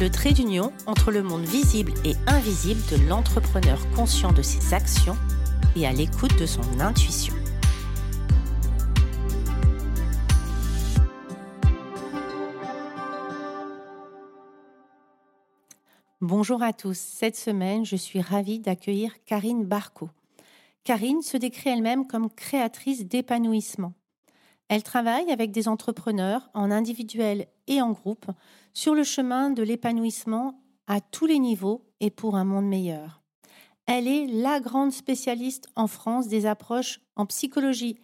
le trait d'union entre le monde visible et invisible de l'entrepreneur conscient de ses actions et à l'écoute de son intuition. Bonjour à tous. Cette semaine, je suis ravie d'accueillir Karine Barco. Karine se décrit elle-même comme créatrice d'épanouissement. Elle travaille avec des entrepreneurs en individuel et en groupe sur le chemin de l'épanouissement à tous les niveaux et pour un monde meilleur. Elle est la grande spécialiste en France des approches en psychologie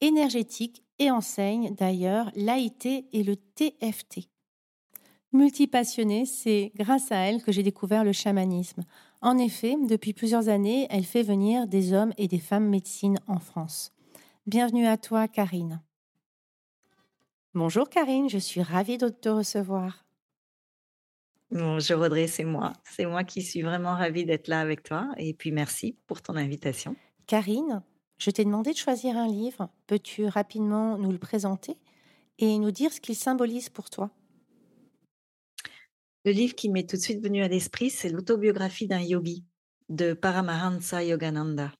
énergétique et enseigne d'ailleurs l'AIT et le TFT. Multipassionnée, c'est grâce à elle que j'ai découvert le chamanisme. En effet, depuis plusieurs années, elle fait venir des hommes et des femmes médecines en France. Bienvenue à toi, Karine. Bonjour Karine, je suis ravie de te recevoir. Bonjour Audrey, c'est moi. C'est moi qui suis vraiment ravie d'être là avec toi. Et puis merci pour ton invitation. Karine, je t'ai demandé de choisir un livre. Peux-tu rapidement nous le présenter et nous dire ce qu'il symbolise pour toi? Le livre qui m'est tout de suite venu à l'esprit, c'est l'autobiographie d'un yogi de Paramahansa Yogananda.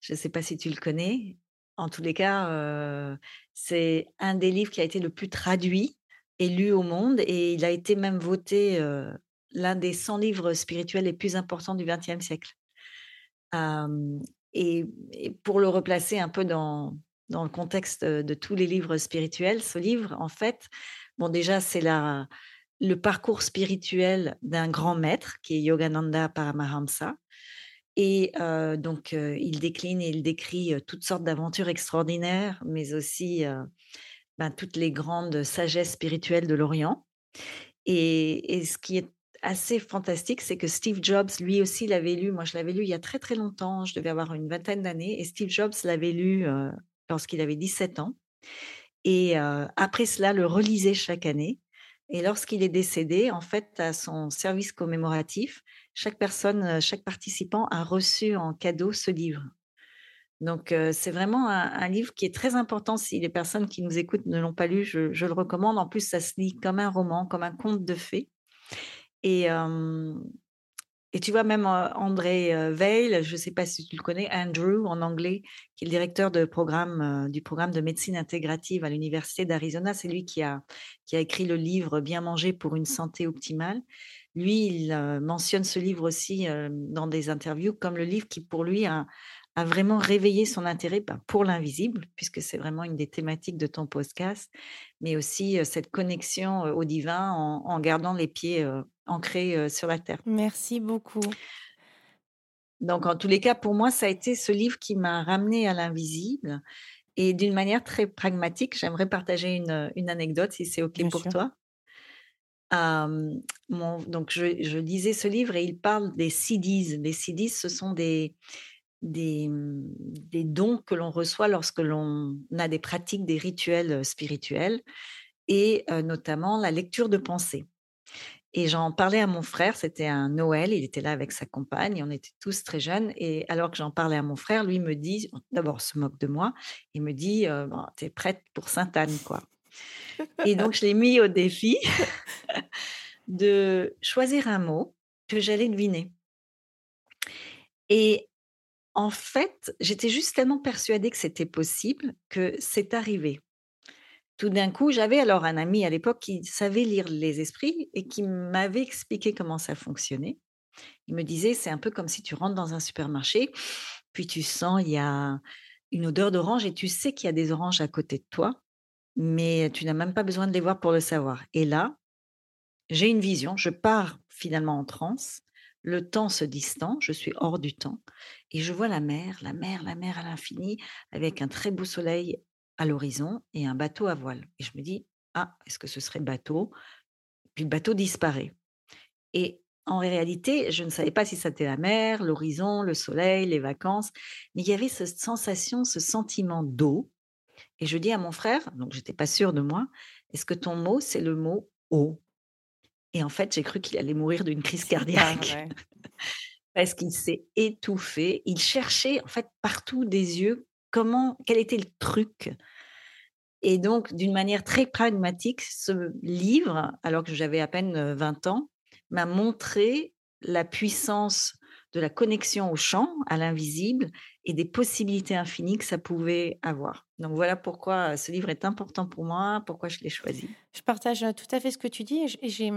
Je ne sais pas si tu le connais. En tous les cas, c'est un des livres qui a été le plus traduit et lu au monde et il a été même voté l'un des 100 livres spirituels les plus importants du XXe siècle. et, pour le replacer un peu dans, dans le contexte de tous les livres spirituels, ce livre, en fait, bon, déjà, c'est la, le parcours spirituel d'un grand maître qui est Yogananda Paramahamsa, et donc, il décline et il décrit toutes sortes d'aventures extraordinaires, mais aussi ben, toutes les grandes sagesses spirituelles de l'Orient. Et, ce qui est assez fantastique, c'est que Steve Jobs, lui aussi, l'avait lu. Moi, je l'avais lu il y a très très longtemps. Je devais avoir une vingtaine d'années. Et Steve Jobs l'avait lu lorsqu'il avait 17 ans. Et après cela, le relisait chaque année. Et lorsqu'il est décédé, en fait, à son service commémoratif, chaque personne, chaque participant a reçu en cadeau ce livre. Donc, c'est vraiment un, livre qui est très important. Si les personnes qui nous écoutent ne l'ont pas lu, je, le recommande. En plus, ça se lit comme un roman, comme un conte de fées. Et, tu vois, même André Veil, je ne sais pas si tu le connais, Andrew en anglais, qui est le directeur de programme, du programme de médecine intégrative à l'Université d'Arizona, c'est lui qui a, qui a écrit le livre Bien manger pour une santé optimale. Lui, il mentionne ce livre aussi dans des interviews comme le livre qui, pour lui, a, a vraiment réveillé son intérêt ben, pour l'invisible, puisque c'est vraiment une des thématiques de ton podcast, mais aussi cette connexion au divin en, gardant les pieds ancrés sur la terre. Merci beaucoup. Donc, en tous les cas, pour moi, ça a été ce livre qui m'a ramené à l'invisible. Et d'une manière très pragmatique, j'aimerais partager une, anecdote, si c'est OK pour toi. Donc, je, lisais ce livre et il parle des CDs. Les CDs, ce sont des, Mmh, des, dons que l'on reçoit lorsque l'on a des pratiques, des rituels spirituels, et notamment la lecture de pensée. Et j'en parlais à mon frère, c'était un Noël, il était là avec sa compagne, on était tous très jeunes, et alors que j'en parlais à mon frère, lui me dit, d'abord se moque de moi, il me dit, bon, t'es prête pour Sainte-Anne, quoi. Et donc je l'ai mis au défi de choisir un mot que j'allais deviner. Et en fait, j'étais juste tellement persuadée que c'était possible que c'est arrivé. Tout d'un coup, j'avais alors un ami à l'époque qui savait lire les esprits et qui m'avait expliqué comment ça fonctionnait. Il me disait, c'est un peu comme si tu rentres dans un supermarché, puis tu sens, il y a une odeur d'orange et tu sais qu'il y a des oranges à côté de toi, mais tu n'as même pas besoin de les voir pour le savoir. Et là, j'ai une vision, je pars finalement en transe le temps se distend, je suis hors du temps, et je vois la mer, la mer, la mer à l'infini, avec un très beau soleil à l'horizon et un bateau à voile. Et je me dis, ah, est-ce que ce serait bateau? Puis le bateau disparaît. Et en réalité, je ne savais pas si c'était la mer, l'horizon, le soleil, les vacances, mais il y avait cette sensation, ce sentiment d'eau. Et je dis à mon frère, donc j'étais pas sûre de moi, est-ce que ton mot, c'est le mot eau? Et en fait, j'ai cru qu'il allait mourir d'une crise cardiaque. parce qu'il s'est étouffé. Il cherchait en fait partout des yeux comment, quel était le truc. Et donc, d'une manière très pragmatique, ce livre, alors que j'avais à peine 20 ans, m'a montré la puissance de la connexion au champ, à l'invisible, et des possibilités infinies que ça pouvait avoir. Donc voilà pourquoi ce livre est important pour moi, pourquoi je l'ai choisi. Je partage tout à fait ce que tu dis. Et j'ai,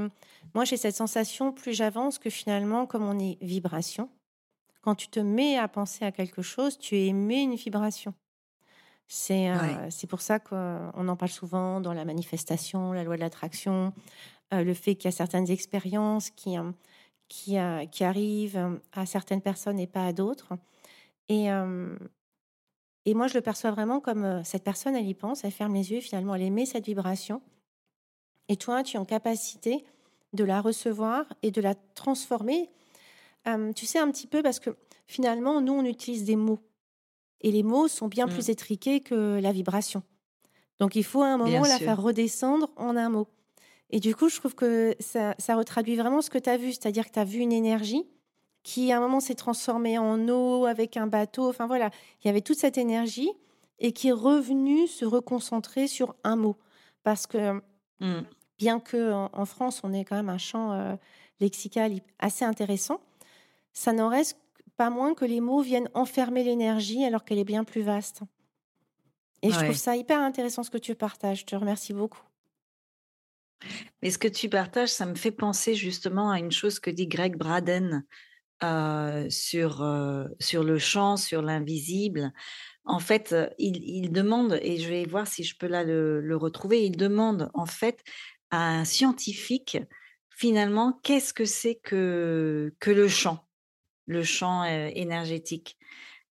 moi, j'ai cette sensation, plus j'avance, que finalement, comme on est vibration, quand tu te mets à penser à quelque chose, tu émets une vibration. C'est, euh, c'est pour ça qu'on en parle souvent dans la manifestation, la loi de l'attraction, euh, le fait qu'il y a certaines expériences qui, euh, qui, qui arrivent à certaines personnes et pas à d'autres. Et, et moi, je le perçois vraiment comme cette personne, elle y pense, elle ferme les yeux, finalement, elle émet cette vibration. Et toi, tu es en capacité de la recevoir et de la transformer. tu sais, un petit peu, parce que finalement, nous, on utilise des mots. Et les mots sont bien mmh. plus étriqués que la vibration. Donc, il faut à un moment la faire redescendre en un mot. Et du coup, je trouve que ça, ça retraduit vraiment ce que tu as vu, c'est-à-dire que tu as vu une énergie qui, à un moment, s'est transformée en eau avec un bateau. Enfin voilà, il y avait toute cette énergie et qui est revenue se reconcentrer sur un mot. Parce que, mmh. bien que en, France, on ait quand même un champ euh, lexical assez intéressant, ça n'en reste pas moins que les mots viennent enfermer l'énergie alors qu'elle est bien plus vaste. Et je trouve ça hyper intéressant ce que tu partages. Je te remercie beaucoup. Mais ce que tu partages, ça me fait penser justement à une chose que dit Greg Braden sur, sur le champ, sur l'invisible. En fait, il, demande, et je vais voir si je peux là le, retrouver, il demande en fait à un scientifique, finalement, qu'est-ce que c'est que, que le champ, le champ énergétique.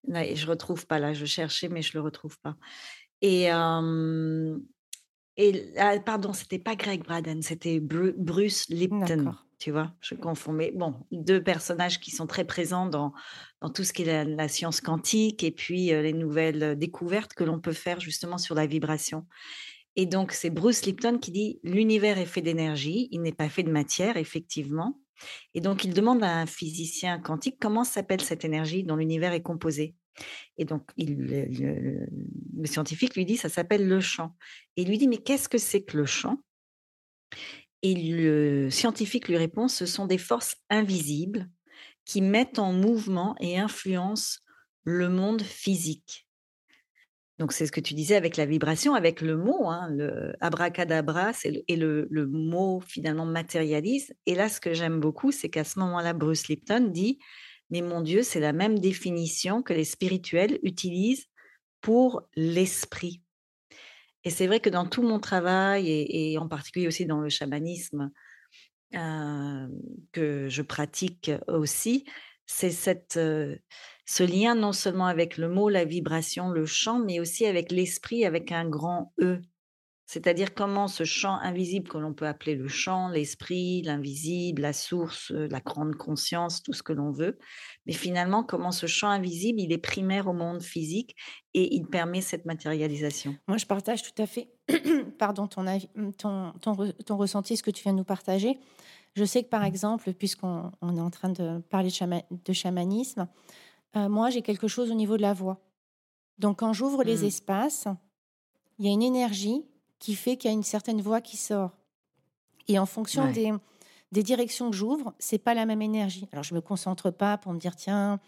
je ne retrouve pas là, je cherchais, mais je ne le retrouve pas. Et, et ah, pardon, c'était pas Greg Braden, c'était Bruce Lipton. Tu vois, je confonds. Mais bon, deux personnages qui sont très présents dans, dans tout ce qui est la, science quantique et puis les nouvelles découvertes que l'on peut faire justement sur la vibration. Et donc, c'est Bruce Lipton qui dit l'univers est fait d'énergie, il n'est pas fait de matière, effectivement. Et donc, il demande à un physicien quantique comment s'appelle cette énergie dont l'univers est composé. Et donc, le, scientifique lui dit, ça s'appelle le champ. Et il lui dit, mais qu'est-ce que c'est que le champ? Et le scientifique lui répond, ce sont des forces invisibles qui mettent en mouvement et influencent le monde physique. Donc, c'est ce que tu disais avec la vibration, avec le mot, hein, le abracadabra, et le, le, mot finalement matérialise. Et là, ce que j'aime beaucoup, c'est qu'à ce moment-là, Bruce Lipton dit mais mon Dieu, c'est la même définition que les spirituels utilisent pour l'esprit. Et c'est vrai que dans tout mon travail, et, en particulier aussi dans le chamanisme euh, que je pratique aussi, c'est euh, ce lien non seulement avec le mot, la vibration, le chant, mais aussi avec l'esprit, avec un grand E. C'est-à-dire comment ce champ invisible que l'on peut appeler le champ, l'esprit, l'invisible, la source, euh, la grande conscience, tout ce que l'on veut, mais finalement comment ce champ invisible, il est primaire au monde physique et il permet cette matérialisation? Moi, je partage tout à fait pardon, ton, ton, ton, ressenti, ce que tu viens de nous partager. Je sais que par mmh. exemple, puisqu'on est en train de parler de, chamanisme, euh, moi j'ai quelque chose au niveau de la voix. Donc quand j'ouvre les mmh. espaces, il y a une énergie qui fait qu'il y a une certaine voix qui sort. Et en fonction des, des, directions que j'ouvre, c'est pas la même énergie. Alors je me concentre pas pour me dire tiens,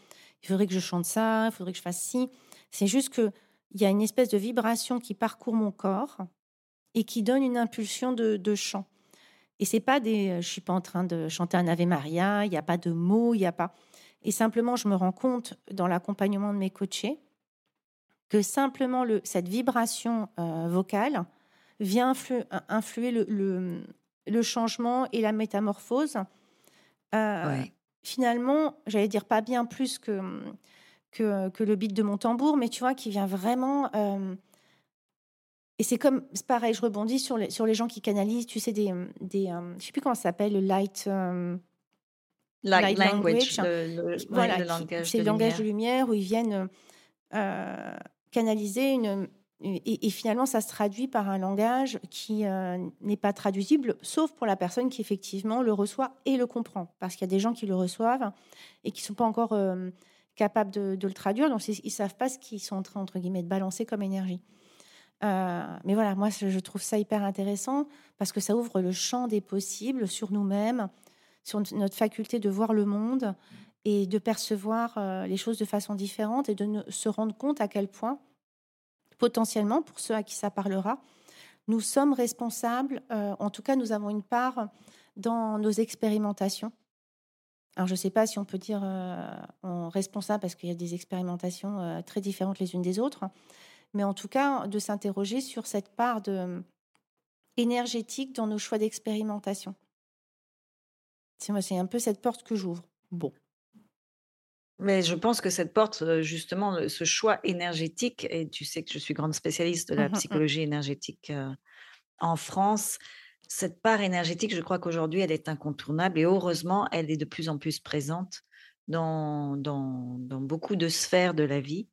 il faudrait que je chante ça, il faudrait que je fasse ci. C'est juste que il y a une espèce de vibration qui parcourt mon corps et qui donne une impulsion de, de chant. Et c'est pas des, je suis pas en train de chanter un Ave Maria, il n'y a pas de mots, il n'y a pas. Et simplement, je me rends compte dans l'accompagnement de mes coachés que simplement le, cette vibration euh, vocale vient influer, le, le, changement et la métamorphose. Euh, finalement, j'allais dire pas bien plus que, que, que, le beat de mon tambour, mais tu vois, qui vient vraiment. Euh, et c'est comme, c'est pareil, je rebondis sur les, sur les gens qui canalisent, tu sais, des. des euh, je sais plus comment ça s'appelle, le light. Light, language, le, voilà, c'est le langage de lumière où ils viennent euh, canaliser une, et, finalement, ça se traduit par un langage qui euh, n'est pas traduisible, sauf pour la personne qui effectivement le reçoit et le comprend. Parce qu'il y a des gens qui le reçoivent et qui ne sont pas encore euh, capables de, le traduire, donc ils ne savent pas ce qu'ils sont en train, entre guillemets, de balancer comme énergie. Euh, mais voilà, moi, je trouve ça hyper intéressant parce que ça ouvre le champ des possibles sur nous-mêmes, sur notre faculté de voir le monde et de percevoir les choses de façon différente et de se rendre compte à quel point potentiellement, pour ceux à qui ça parlera, nous sommes responsables, euh, en tout cas nous avons une part dans nos expérimentations. Alors je ne sais pas si on peut dire euh, responsable parce qu'il y a des expérimentations euh, très différentes les unes des autres, mais en tout cas de s'interroger sur cette part de, énergétique dans nos choix d'expérimentation. C'est un peu cette porte que j'ouvre. Bon. Mais je pense que cette porte, justement, ce choix énergétique, et tu sais que je suis grande spécialiste de la mmh mmh. psychologie énergétique en France, cette part énergétique, je crois qu'aujourd'hui, elle est incontournable et heureusement, elle est de plus en plus présente dans, dans, dans beaucoup de sphères de la vie.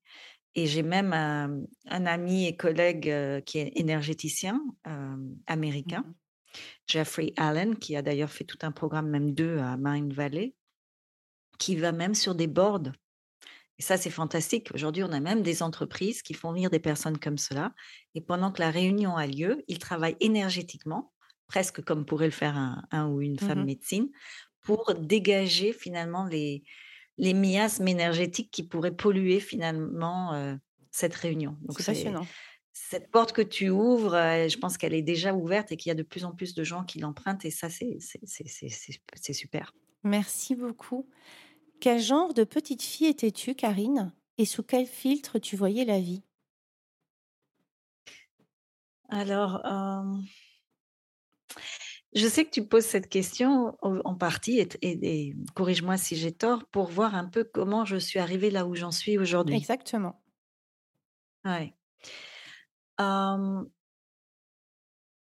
Et j'ai même un, ami et collègue qui est énergéticien américain, mmh Jeffrey Allen, qui a d'ailleurs fait tout un programme, même deux, à Mind Valley qui va même sur des boards. Et ça, c'est fantastique. Aujourd'hui, on a même des entreprises qui font venir des personnes comme cela. Et pendant que la réunion a lieu, ils travaillent énergétiquement, presque comme pourrait le faire un, ou une femme mmh médecine, pour dégager finalement les, les miasmes énergétiques qui pourraient polluer finalement cette réunion. Donc c'est passionnant. Cette porte que tu ouvres, je pense qu'elle est déjà ouverte et qu'il y a de plus en plus de gens qui l'empruntent. Et ça, c'est super. Merci beaucoup. Quel genre de petite fille étais-tu, Karine Et sous quel filtre tu voyais la vie? Alors, je sais que tu poses cette question en partie, et, corrige-moi si j'ai tort, pour voir un peu comment je suis arrivée là où j'en suis aujourd'hui. Exactement. Ouais.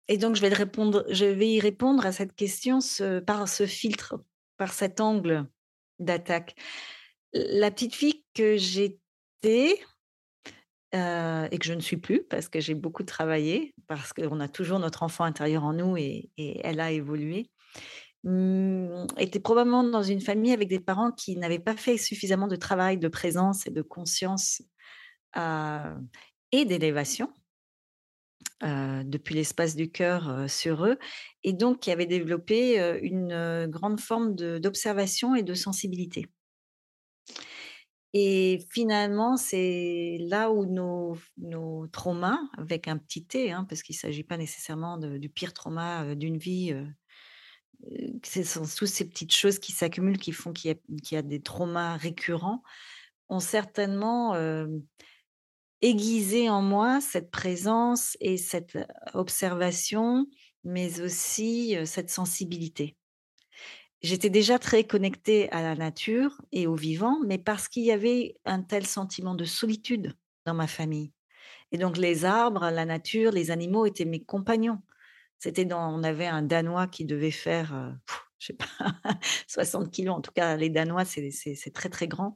et donc, je vais, répondre, je vais y répondre à cette question par ce filtre, par cet angle d'attaque. La petite fille que j'étais, et que je ne suis plus parce que j'ai beaucoup travaillé, parce qu'on a toujours notre enfant intérieur en nous et, elle a évolué, mmh, était probablement dans une famille avec des parents qui n'avaient pas fait suffisamment de travail, de présence et de conscience et d'élévation. Depuis l'espace du cœur sur eux, et donc qui avaient développé une grande forme d'observation et de sensibilité. Et finalement, c'est là où nos, nos, traumas, avec un petit T, hein, parce qu'il ne s'agit pas nécessairement du pire trauma d'une vie, ce sont toutes ces petites choses qui s'accumulent, qui font qu'il y, a des traumas récurrents, ont certainement aiguisé en moi cette présence et cette observation, mais aussi cette sensibilité. J'étais déjà très connectée à la nature et au vivant, mais parce qu'il y avait un tel sentiment de solitude dans ma famille. Et donc les arbres, la nature, les animaux étaient mes compagnons. C'était dans, on avait un Danois qui devait faire, euh, je sais pas, 60 kilos. En tout cas, les Danois, c'est très très grand.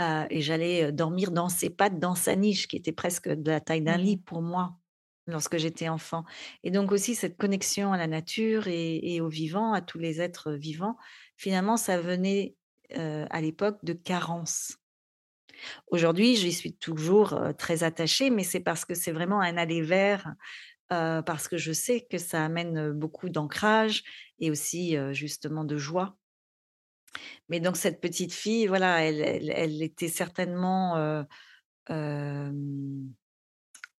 Euh, et j'allais dormir dans ses pattes, dans sa niche, qui était presque de la taille d'un lit mmh pour moi lorsque j'étais enfant. Et donc aussi cette connexion à la nature et, au vivant, à tous les êtres vivants, finalement, ça venait à l'époque de carence. Aujourd'hui, j'y suis toujours très attachée, mais c'est parce que c'est vraiment un aller vers, parce que je sais que ça amène beaucoup d'ancrage et aussi justement de joie. Mais donc cette petite fille, voilà, elle, elle, était certainement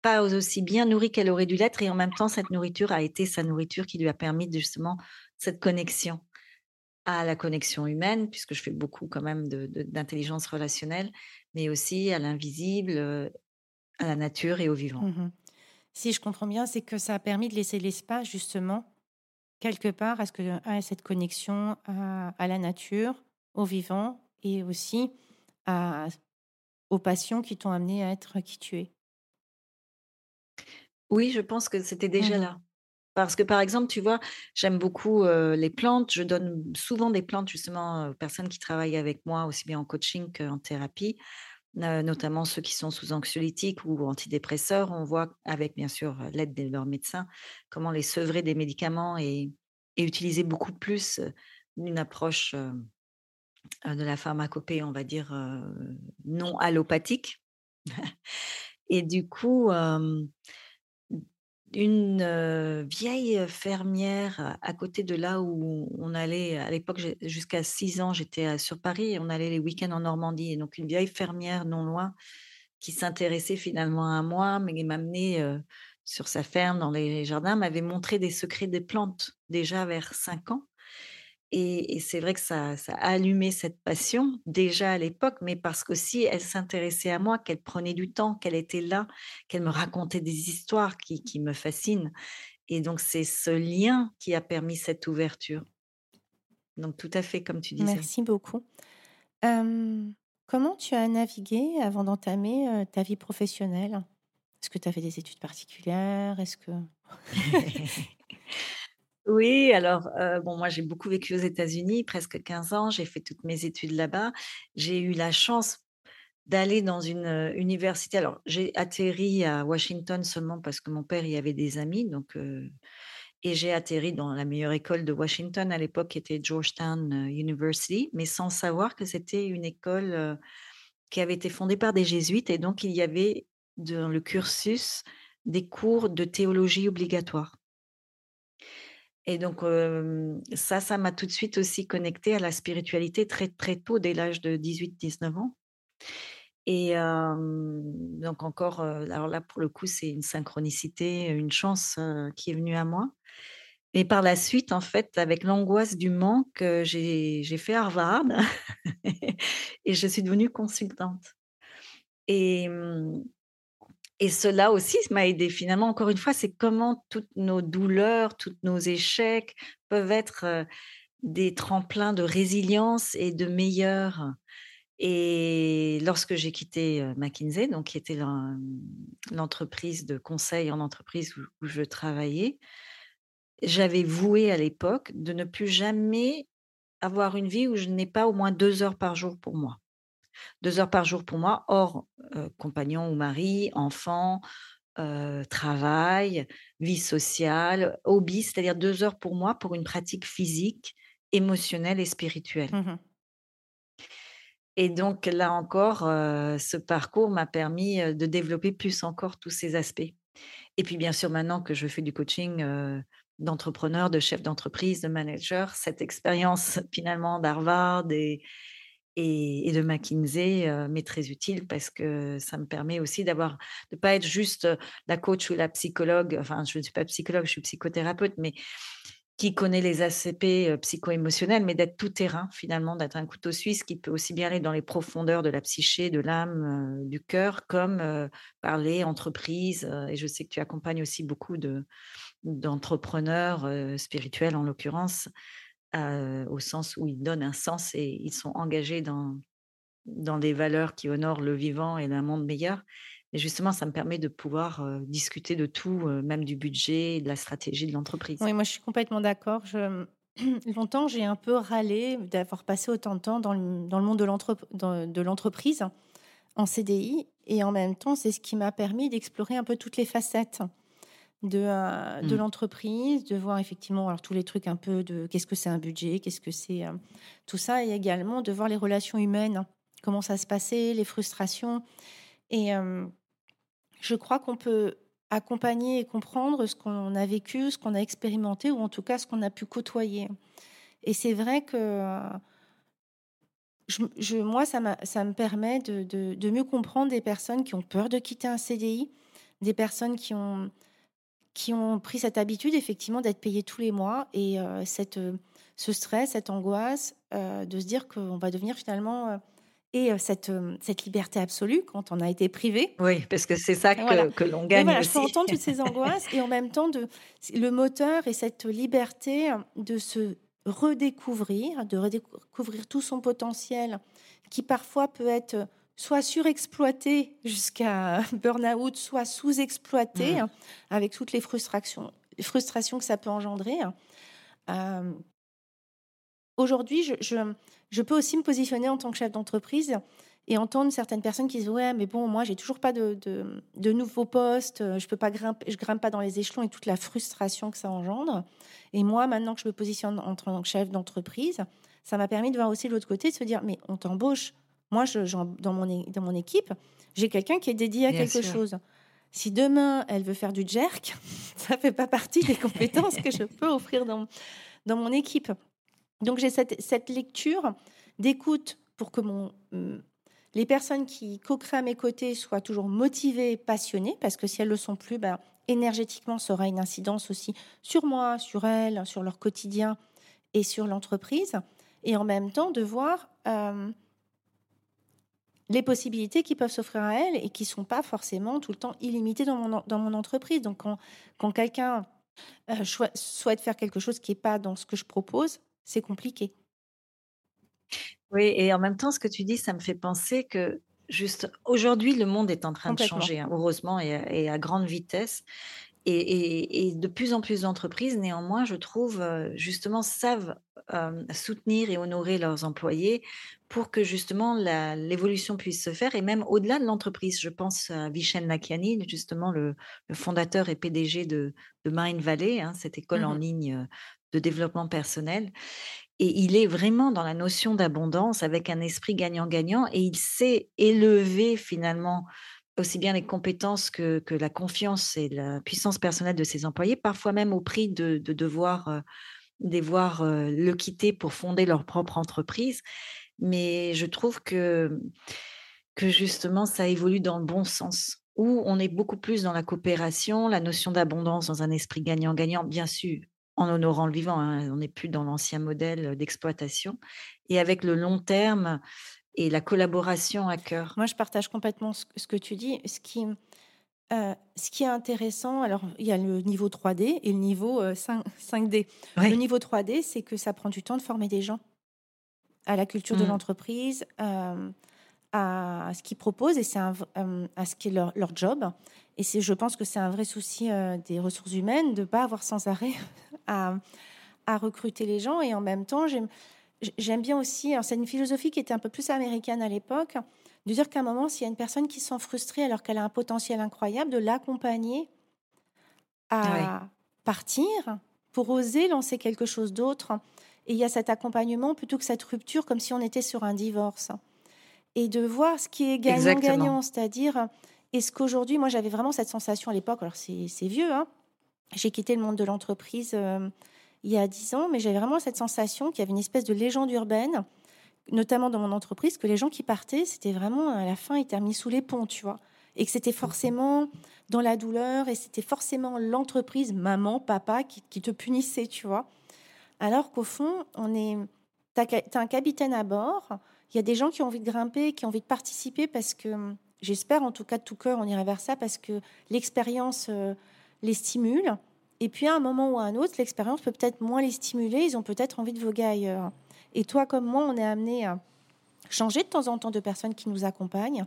pas aussi bien nourrie qu'elle aurait dû l'être et en même temps cette nourriture a été sa nourriture qui lui a permis justement cette connexion à la connexion humaine puisque je fais beaucoup quand même d'intelligence relationnelle mais aussi à l'invisible à la nature et au vivant. Mmh si je comprends bien c'est que ça a permis de laisser l'espace justement quelque part à, ce que, à cette connexion à, la nature au vivant et aussi à, aux passions qui t'ont amené à être qui tu es oui, je pense que c'était déjà mmh là. Parce que, par exemple, tu vois, j'aime beaucoup les plantes. Je donne souvent des plantes justement aux personnes qui travaillent avec moi, aussi bien en coaching qu'en thérapie, notamment ceux qui sont sous anxiolytiques ou antidépresseurs. On voit, avec bien sûr l'aide de leur médecin, comment les sevrer des médicaments et, et utiliser beaucoup plus une approche de la pharmacopée, on va dire, non allopathique. et du coup, une vieille fermière à côté de là où on allait, à l'époque, jusqu'à 6 ans, j'étais sur Paris et on allait les week-ends en Normandie. Et donc, une vieille fermière non loin qui s'intéressait finalement à moi, mais m'amenait sur sa ferme, dans les jardins, m'avait montré des secrets des plantes déjà vers 5 ans. Et, c'est vrai que ça, ça, a allumé cette passion déjà à l'époque, mais parce qu'aussi elle s'intéressait à moi, qu'elle prenait du temps, qu'elle était là, qu'elle me racontait des histoires qui, qui me fascinent. Et donc c'est ce lien qui a permis cette ouverture. Donc tout à fait comme tu disais. Merci beaucoup. comment tu as navigué avant d'entamer ta vie professionnelle? Est-ce que tu as fait des études particulières? Est-ce que Oui, alors, bon, moi, j'ai beaucoup vécu aux États-Unis, presque 15 ans. J'ai fait toutes mes études là-bas. J'ai eu la chance d'aller dans une université. Alors, j'ai atterri à Washington seulement parce que mon père y avait des amis, donc, et j'ai atterri dans la meilleure école de Washington à l'époque, qui était Georgetown University, mais sans savoir que c'était une école qui avait été fondée par des jésuites, et donc il y avait dans le cursus des cours de théologie obligatoires. Et donc, ça, ça m'a tout de suite aussi connecté à la spiritualité très, très tôt, dès l'âge de 18-19 ans. Et donc encore, alors là, pour le coup, c'est une synchronicité, une chance qui est venue à moi. Et par la suite, en fait, avec l'angoisse du manque, j'ai fait Harvard et je suis devenue consultante. Et, et cela aussi m'a aidé finalement. Encore une fois, c'est comment toutes nos douleurs, tous nos échecs peuvent être des tremplins de résilience et de meilleur. Et lorsque j'ai quitté McKinsey, donc qui était l'entreprise de conseil en entreprise où je travaillais, j'avais voué à l'époque de ne plus jamais avoir une vie où je n'ai pas au moins deux heures par jour pour moi deux heures par jour pour moi, hors compagnon ou mari, enfant, travail, vie sociale, hobby, c'est-à-dire deux heures pour moi pour une pratique physique, émotionnelle et spirituelle. Mmh et donc là encore, ce parcours m'a permis de développer plus encore tous ces aspects. Et puis bien sûr, maintenant que je fais du coaching d'entrepreneur, de chef d'entreprise, de manager, cette expérience finalement d'Harvard et, et, de McKinsey m'est très utile parce que ça me permet aussi d'avoir de pas être juste la coach ou la psychologue. Enfin, je ne suis pas psychologue, je suis psychothérapeute, mais qui connaît les ACP psycho-émotionnels, mais d'être tout terrain finalement, d'être un couteau suisse qui peut aussi bien aller dans les profondeurs de la psyché, de l'âme, du cœur, comme parler entreprise. et je sais que tu accompagnes aussi beaucoup de d'entrepreneurs spirituels en l'occurrence au sens où ils donnent un sens et ils sont engagés dans, dans des valeurs qui honorent le vivant et un monde meilleur. Et justement, ça me permet de pouvoir discuter de tout, même du budget, de la stratégie de l'entreprise. Oui, moi je suis complètement d'accord. Longtemps, j'ai un peu râlé d'avoir passé autant de temps dans dans le monde de l'entreprise en CDI. Et en même temps, c'est ce qui m'a permis d'explorer un peu toutes les facettes de, euh, de mmh. l'entreprise, de voir effectivement alors, tous les trucs un peu de qu'est-ce que c'est un budget, qu'est-ce que c'est euh, tout ça, et également de voir les relations humaines, comment ça se passait, les frustrations. Et euh, je crois qu'on peut accompagner et comprendre ce qu'on a vécu, ce qu'on a expérimenté, ou en tout cas ce qu'on a pu côtoyer. Et c'est vrai que je, moi, ça, ça me permet de, de, de mieux comprendre des personnes qui ont peur de quitter un CDI, des personnes qui ont qui ont pris cette habitude effectivement d'être payés tous les mois et euh, cette, euh, ce stress, cette angoisse euh, de se dire qu'on va devenir finalement et cette, cette liberté absolue quand on a été privé. Oui, parce que c'est ça que, que l'on gagne. Voilà, aussi. je peux entendre toutes ces angoisses et en même temps de, le moteur et cette liberté de se redécouvrir, de redécouvrir tout son potentiel qui parfois peut être soit surexploité jusqu'à burn-out, soit sous-exploité mmh. avec toutes les frustrations. frustrations que ça peut engendrer. Euh, aujourd'hui, je, je, je, peux aussi me positionner en tant que chef d'entreprise et entendre certaines personnes qui disent ouais mais bon moi j'ai toujours pas de, de, de, nouveaux postes je peux pas grimper je grimpe pas dans les échelons et toute la frustration que ça engendre et moi maintenant que je me positionne en tant que chef d'entreprise ça m'a permis de voir aussi l'autre côté de se dire mais on t'embauche moi je, dans mon dans mon équipe j'ai quelqu'un qui est dédié à quelque chose. Si demain elle veut faire du jerk ça fait pas partie des compétences que je peux offrir dans dans mon équipe. Donc j'ai cette, cette lecture d'écoute pour que mon les personnes qui co-créent à mes côtés soient toujours motivées, passionnées, parce que si elles ne le sont plus, ben, énergétiquement, ça aura une incidence aussi sur moi, sur elles, sur leur quotidien et sur l'entreprise. Et en même temps, de voir euh, les possibilités qui peuvent s'offrir à elles et qui ne sont pas forcément tout le temps illimitées dans mon, dans mon entreprise. Donc, quand, quelqu'un euh, souhaite faire quelque chose qui n'est pas dans ce que je propose, c'est compliqué. Oui et en même temps, ce que tu dis, ça me fait penser que juste aujourd'hui, le monde est en train de changer, hein, heureusement et à grande vitesse et et de plus en plus d'entreprises, néanmoins, je trouve, justement, savent, soutenir et honorer leurs employés pour que justement l'évolution puisse se faire et même au-delà de l'entreprise. Je pense à Vishen Lakhiani, justement le le fondateur et PDG de de Mindvalley, hein, cette école en Mmh ligne, de développement personnel et il est vraiment dans la notion d'abondance avec un esprit gagnant-gagnant et il sait élever finalement aussi bien les compétences que, la confiance et la puissance personnelle de ses employés, parfois même au prix de, de devoir, euh, devoir euh, le quitter pour fonder leur propre entreprise. Mais je trouve que, que justement, ça évolue dans le bon sens, où on est beaucoup plus dans la coopération, la notion d'abondance dans un esprit gagnant-gagnant, bien sûr, en honorant le vivant, hein, on n'est plus dans l'ancien modèle d'exploitation et avec le long terme et la collaboration à cœur. Moi, je partage complètement ce, que tu dis. Ce qui, euh, ce qui est intéressant, alors il y a le niveau 3D et le niveau 5, euh, d Le niveau 3D, c'est que ça prend du temps de former des gens à la culture de mmh. l'entreprise, euh, à ce qu'ils proposent et c'est à ce qui est leur, leur job. Et c'est, je pense que c'est un vrai souci des ressources humaines de ne pas avoir sans arrêt à, recruter les gens. Et en même temps, j'aime bien aussi, c'est une philosophie qui était un peu plus américaine à l'époque, de dire qu'à un moment, s'il y a une personne qui se sent frustrée alors qu'elle a un potentiel incroyable, de l'accompagner à partir pour oser lancer quelque chose d'autre. Et il y a cet accompagnement plutôt que cette rupture, comme si on était sur un divorce. Et de voir ce qui est gagnant-gagnant, c'est-à-dire, est-ce qu'aujourd'hui, moi j'avais vraiment cette sensation à l'époque, alors c'est vieux, hein, j'ai quitté le monde de l'entreprise euh, il y a dix ans, mais j'avais vraiment cette sensation qu'il y avait une espèce de légende urbaine, notamment dans mon entreprise, que les gens qui partaient, c'était vraiment à la fin, ils étaient mis sous les ponts, tu vois. Et que c'était forcément dans la douleur et c'était forcément l'entreprise, maman, papa, qui, te punissait, tu vois. Alors qu'au fond, on est. Tu as, un capitaine à bord, il y a des gens qui ont envie de grimper, qui ont envie de participer parce que, j'espère en tout cas de tout cœur, on irait vers ça parce que l'expérience. Euh, les stimule. Et puis à un moment ou à un autre, l'expérience peut peut-être moins les stimuler. Ils ont peut-être envie de voguer ailleurs. Et toi comme moi, on est amené à changer de temps en temps de personnes qui nous accompagnent.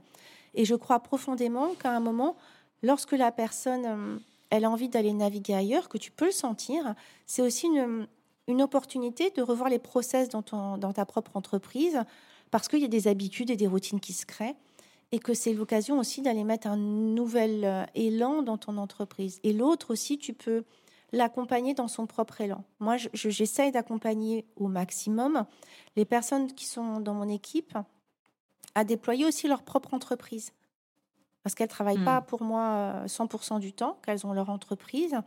Et je crois profondément qu'à un moment, lorsque la personne euh, elle a envie d'aller naviguer ailleurs, que tu peux le sentir, c'est aussi une, une, opportunité de revoir les process dans, ton, dans ta propre entreprise, parce qu'il y a des habitudes et des routines qui se créent et que c'est l'occasion aussi d'aller mettre un nouvel euh, élan dans ton entreprise. Et l'autre aussi, tu peux l'accompagner dans son propre élan. Moi, j'essaye d'accompagner au maximum les personnes qui sont dans mon équipe à déployer aussi leur propre entreprise. Parce qu'elles ne travaillent pas hmm. pour moi 100% euh, du temps, qu'elles ont leur entreprise.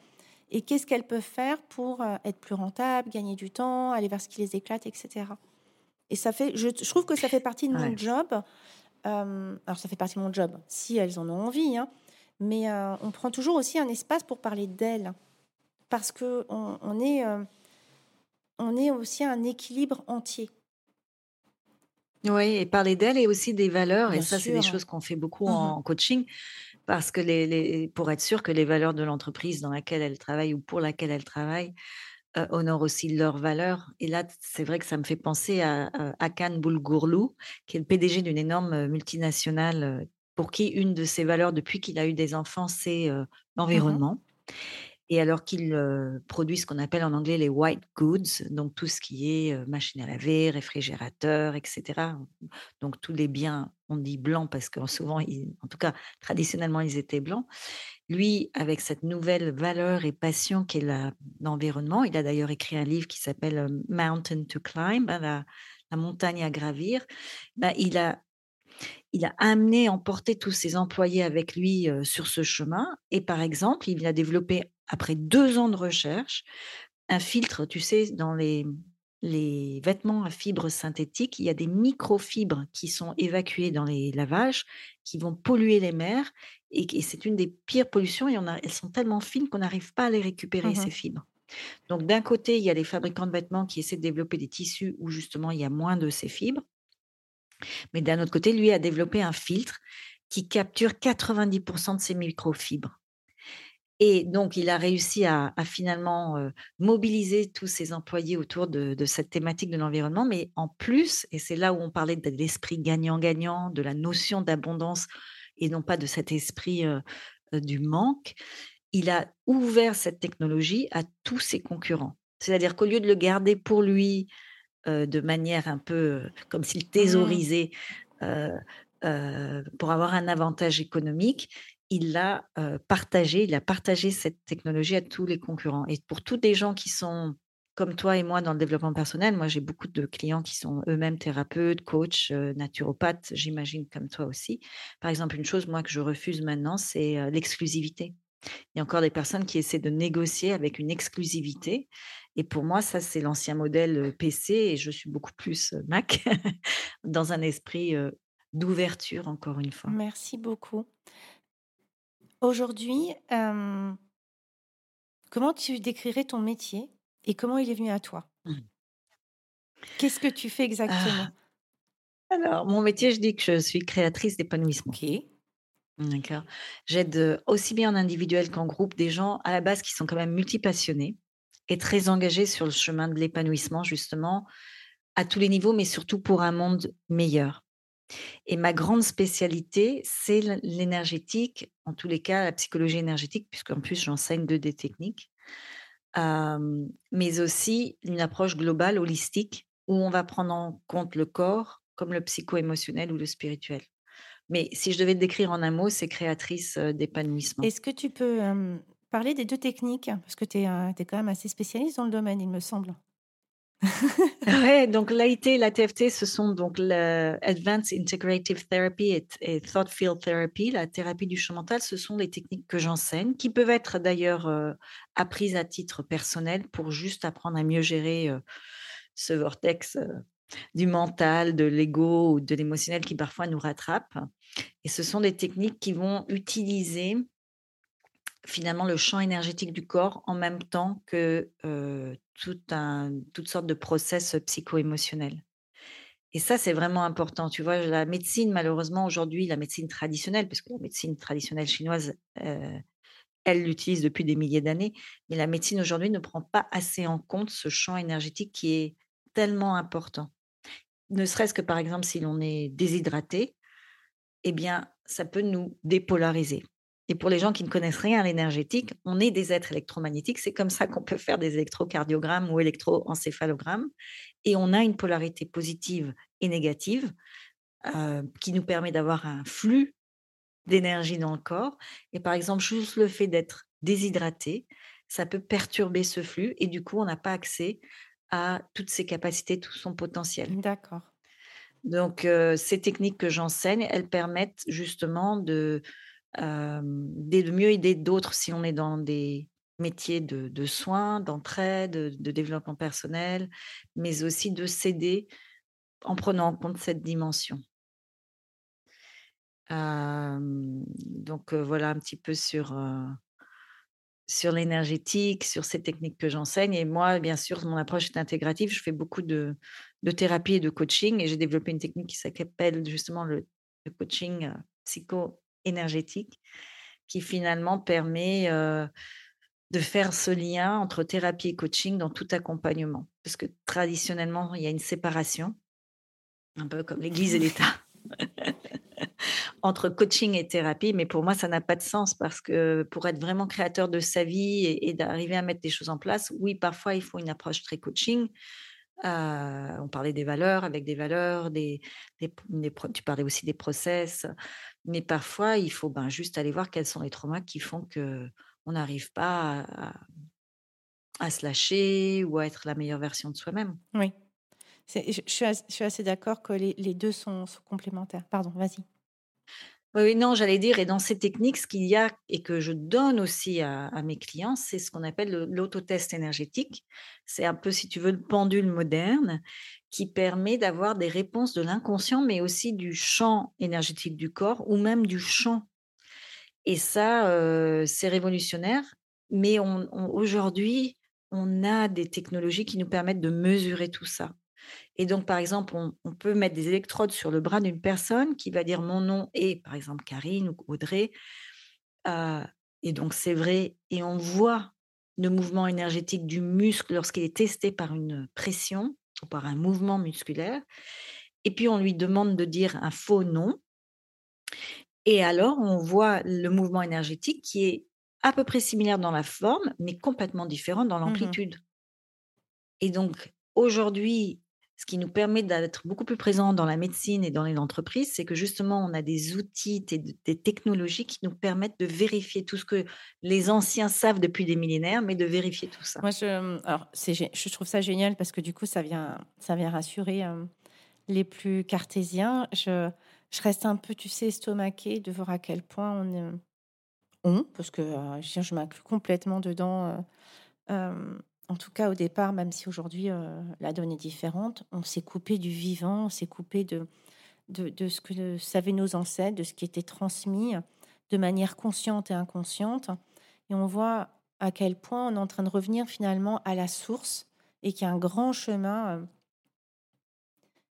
Et qu'est-ce qu'elles peuvent faire pour euh, être plus rentables, gagner du temps, aller vers ce qui les éclate, etc. Et ça fait, je, trouve que ça fait partie de mon job euh, alors ça fait partie de mon job, si elles en ont envie, hein, mais euh, on prend toujours aussi un espace pour parler d'elles, parce que on, est, euh, on est aussi un équilibre entier. Oui, et parler d'elles et aussi des valeurs, et ça c'est des choses qu'on fait beaucoup en mmh coaching, parce que les, les, pour être sûr que les valeurs de l'entreprise dans laquelle elles travaillent ou pour laquelle elles travaillent euh, honorent aussi leurs valeurs. Et là, c'est vrai que ça me fait penser à, Akan Boulgourlou, qui est le PDG d'une énorme euh, multinationale, pour qui une de ses valeurs depuis qu'il a eu des enfants, c'est mmh l'environnement. Et alors qu'il produit ce qu'on appelle en anglais les white goods, donc tout ce qui est machine à laver, réfrigérateur, etc. Donc tous les biens, on dit blancs parce que souvent, en tout cas traditionnellement, ils étaient blancs. Lui, avec cette nouvelle valeur et passion qu'est l'environnement, il a d'ailleurs écrit un livre qui s'appelle Mountain to Climb, hein, la, montagne à gravir. Ben, il a amené, emporté tous ses employés avec lui sur ce chemin. Et par exemple, il a développé, après deux ans de recherche, un filtre, tu sais, dans les, les vêtements à fibres synthétiques, il y a des microfibres qui sont évacuées dans les lavages, qui vont polluer les mers. Et, c'est une des pires pollutions. Et on a, elles sont tellement fines qu'on n'arrive pas à les récupérer, mmh ces fibres. Donc d'un côté, il y a les fabricants de vêtements qui essaient de développer des tissus où justement il y a moins de ces fibres. Mais d'un autre côté, lui a développé un filtre qui capture 90% de ces microfibres. Et donc, il a réussi à, finalement mobiliser tous ses employés autour de, cette thématique de l'environnement. Mais en plus, et c'est là où on parlait de l'esprit gagnant-gagnant, de la notion d'abondance et non pas de cet esprit du manque, il a ouvert cette technologie à tous ses concurrents. C'est-à-dire qu'au lieu de le garder pour lui de manière un peu comme s'il mmh. thésaurisait pour avoir un avantage économique, il l'a partagé, il a partagé cette technologie à tous les concurrents. Et pour tous les gens qui sont comme toi et moi dans le développement personnel, moi j'ai beaucoup de clients qui sont eux-mêmes thérapeutes, coachs, naturopathes, j'imagine comme toi aussi. Par exemple, une chose moi que je refuse maintenant, c'est l'exclusivité. Il y a encore des personnes qui essaient de négocier avec une exclusivité et pour moi, ça, c'est l'ancien modèle PC et je suis beaucoup plus Mac dans un esprit d'ouverture, encore une fois. Merci beaucoup. Aujourd'hui, comment tu décrirais ton métier et comment il est venu à toi? Mmh. Qu'est-ce que tu fais exactement? Ah, Alors, mon métier, je dis que je suis créatrice d'épanouissement. D'accord. J'aide aussi bien en individuel qu'en groupe des gens à la base qui sont quand même multipassionnés est très engagé sur le chemin de l'épanouissement, justement, à tous les niveaux, mais surtout pour un monde meilleur. Et ma grande spécialité, c'est l'énergétique, en tous les cas la psychologie énergétique, puisqu'en plus j'enseigne deux des techniques, mais aussi une approche globale, holistique, où on va prendre en compte le corps comme le psycho-émotionnel ou le spirituel. Mais si je devais te décrire en un mot, c'est créatrice d'épanouissement. Est-ce que tu peux parler des deux techniques, parce que tu es, es, quand même assez spécialiste dans le domaine, il me semble. Ouais, donc l'AIT et la TFT, ce sont donc l'Advanced Integrative Therapy et, Thought Field Therapy, la thérapie du champ mental. Ce sont les techniques que j'enseigne, qui peuvent être d'ailleurs euh, apprises à titre personnel pour juste apprendre à mieux gérer euh, ce vortex euh, du mental, de l'ego ou de l'émotionnel qui parfois nous rattrape. Et ce sont des techniques qui vont utiliser finalement le champ énergétique du corps en même temps que toutes sortes de process psycho-émotionnels. Et ça, c'est vraiment important. Tu vois, la médecine, malheureusement, aujourd'hui, la médecine traditionnelle, puisque la médecine traditionnelle chinoise, elle l'utilise depuis des milliers d'années, mais la médecine aujourd'hui ne prend pas assez en compte ce champ énergétique qui est tellement important. Ne serait-ce que, par exemple, si l'on est déshydraté, eh bien, ça peut nous dépolariser. Et pour les gens qui ne connaissent rien à l'énergétique, on est des êtres électromagnétiques. C'est comme ça qu'on peut faire des électrocardiogrammes ou électroencéphalogrammes. Et on a une polarité positive et négative euh, qui nous permet d'avoir un flux d'énergie dans le corps. Et par exemple, juste le fait d'être déshydraté, ça peut perturber ce flux et du coup, on n'a pas accès à toutes ses capacités, tout son potentiel. D'accord. Donc, euh, ces techniques que j'enseigne, elles permettent justement de, de mieux aider d'autres si on est dans des métiers de, soins, d'entraide, de, développement personnel, mais aussi de s'aider en prenant en compte cette dimension. donc voilà un petit peu sur, sur l'énergétique, sur ces techniques que j'enseigne. Et moi, bien sûr, mon approche est intégrative. Je fais beaucoup de, thérapie et de coaching et j'ai développé une technique qui s'appelle justement le, le coaching psycho énergétique qui finalement permet de faire ce lien entre thérapie et coaching dans tout accompagnement. Parce que traditionnellement, il y a une séparation, un peu comme l'Église et l'État, entre coaching et thérapie, mais pour moi, ça n'a pas de sens parce que pour être vraiment créateur de sa vie et, d'arriver à mettre des choses en place, oui, parfois, il faut une approche très coaching. On parlait des valeurs, avec des valeurs, des, tu parlais aussi des process, mais parfois, il faut ben, juste aller voir quels sont les traumas qui font que on n'arrive pas à, se lâcher ou à être la meilleure version de soi-même. Oui. Je, suis assez, d'accord que les, deux sont, complémentaires. Pardon, vas-y. Oui, non, j'allais dire, et dans ces techniques, ce qu'il y a et que je donne aussi à, mes clients, c'est ce qu'on appelle l'autotest énergétique. C'est un peu, si tu veux, le pendule moderne qui permet d'avoir des réponses de l'inconscient, mais aussi du champ énergétique du corps ou même du champ. Et ça, euh, c'est révolutionnaire. Mais aujourd'hui, on a des technologies qui nous permettent de mesurer tout ça. Et donc, par exemple, on, peut mettre des électrodes sur le bras d'une personne qui va dire mon nom est, par exemple, Karine ou Audrey. Euh, et donc, c'est vrai. Et on voit le mouvement énergétique du muscle lorsqu'il est testé par une pression ou par un mouvement musculaire. Et puis, on lui demande de dire un faux nom. Et alors, on voit le mouvement énergétique qui est à peu près similaire dans la forme, mais complètement différent dans mmh l'amplitude. Et donc, aujourd'hui, ce qui nous permet d'être beaucoup plus présents dans la médecine et dans les entreprises, c'est que justement, on a des outils, des, technologies qui nous permettent de vérifier tout ce que les anciens savent depuis des millénaires, mais de vérifier tout ça. Moi, je, je trouve ça génial parce que du coup, ça vient, ça vient rassurer euh, les plus cartésiens. Je, je reste un peu, tu sais, estomaquée de voir à quel point on, on parce que euh, je m'inclus complètement dedans. Euh, en tout cas au départ, même si aujourd'hui euh, la donne est différente, on s'est coupé du vivant, on s'est coupé de, de, ce que savaient nos ancêtres, de ce qui était transmis de manière consciente et inconsciente. Et on voit à quel point on est en train de revenir finalement à la source et qu'il y a un grand chemin euh,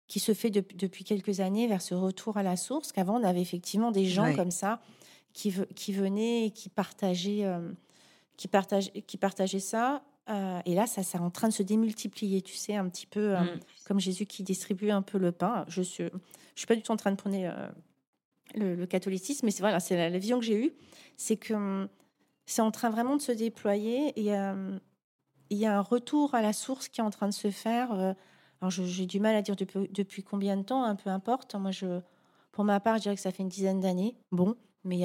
qui se fait depuis quelques années vers ce retour à la source, qu'avant on avait effectivement des gens comme ça qui, qui venaient et qui partageaient, euh, qui, partageaient, qui partageaient ça euh, et là, ça, c'est en train de se démultiplier, tu sais, un petit peu euh, mmh. comme Jésus qui distribue un peu le pain. Je suis, je suis pas du tout en train de prendre euh, le, catholicisme, mais c'est voilà, c'est la, vision que j'ai eue, c'est que hum, c'est en train vraiment de se déployer et il y a un retour à la source qui est en train de se faire. alors, j'ai du mal à dire depuis, depuis combien de temps, un hein, peu importe. Moi, je, pour ma part, je dirais que ça fait une dizaine d'années. Bon, mais,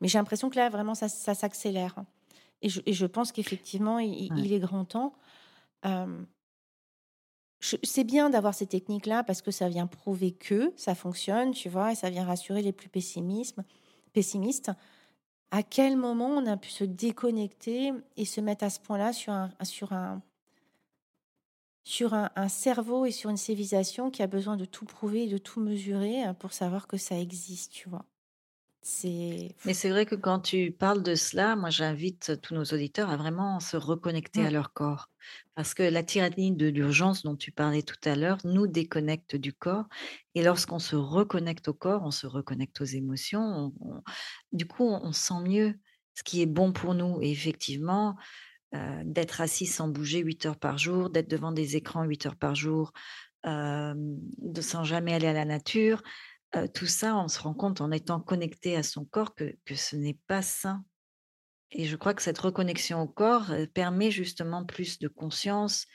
mais j'ai l'impression que là, vraiment, ça, ça s'accélère. Et je, pense qu'effectivement, il, est grand temps. c'est bien d'avoir ces techniques-là parce que ça vient prouver que ça fonctionne, tu vois, et ça vient rassurer les plus pessimistes. À quel moment on a pu se déconnecter et se mettre à ce point-là sur un, sur un, sur un, un, cerveau et sur une civilisation qui a besoin de tout prouver et de tout mesurer hein, pour savoir que ça existe, tu vois? Mais c'est vrai que quand tu parles de cela, moi j'invite tous nos auditeurs à vraiment se reconnecter à mmh. leur corps. Parce que la tyrannie de l'urgence dont tu parlais tout à l'heure nous déconnecte du corps. Et lorsqu'on se reconnecte au corps, on se reconnecte aux émotions. du coup, on sent mieux ce qui est bon pour nous. Et effectivement, euh, d'être assis sans bouger 8 heures par jour, d'être devant des écrans 8 heures par jour, euh, de sans jamais aller à la nature, tout ça, on se rend compte en étant connecté à son corps que, ce n'est pas sain. Et je crois que cette reconnexion au corps permet justement plus de conscience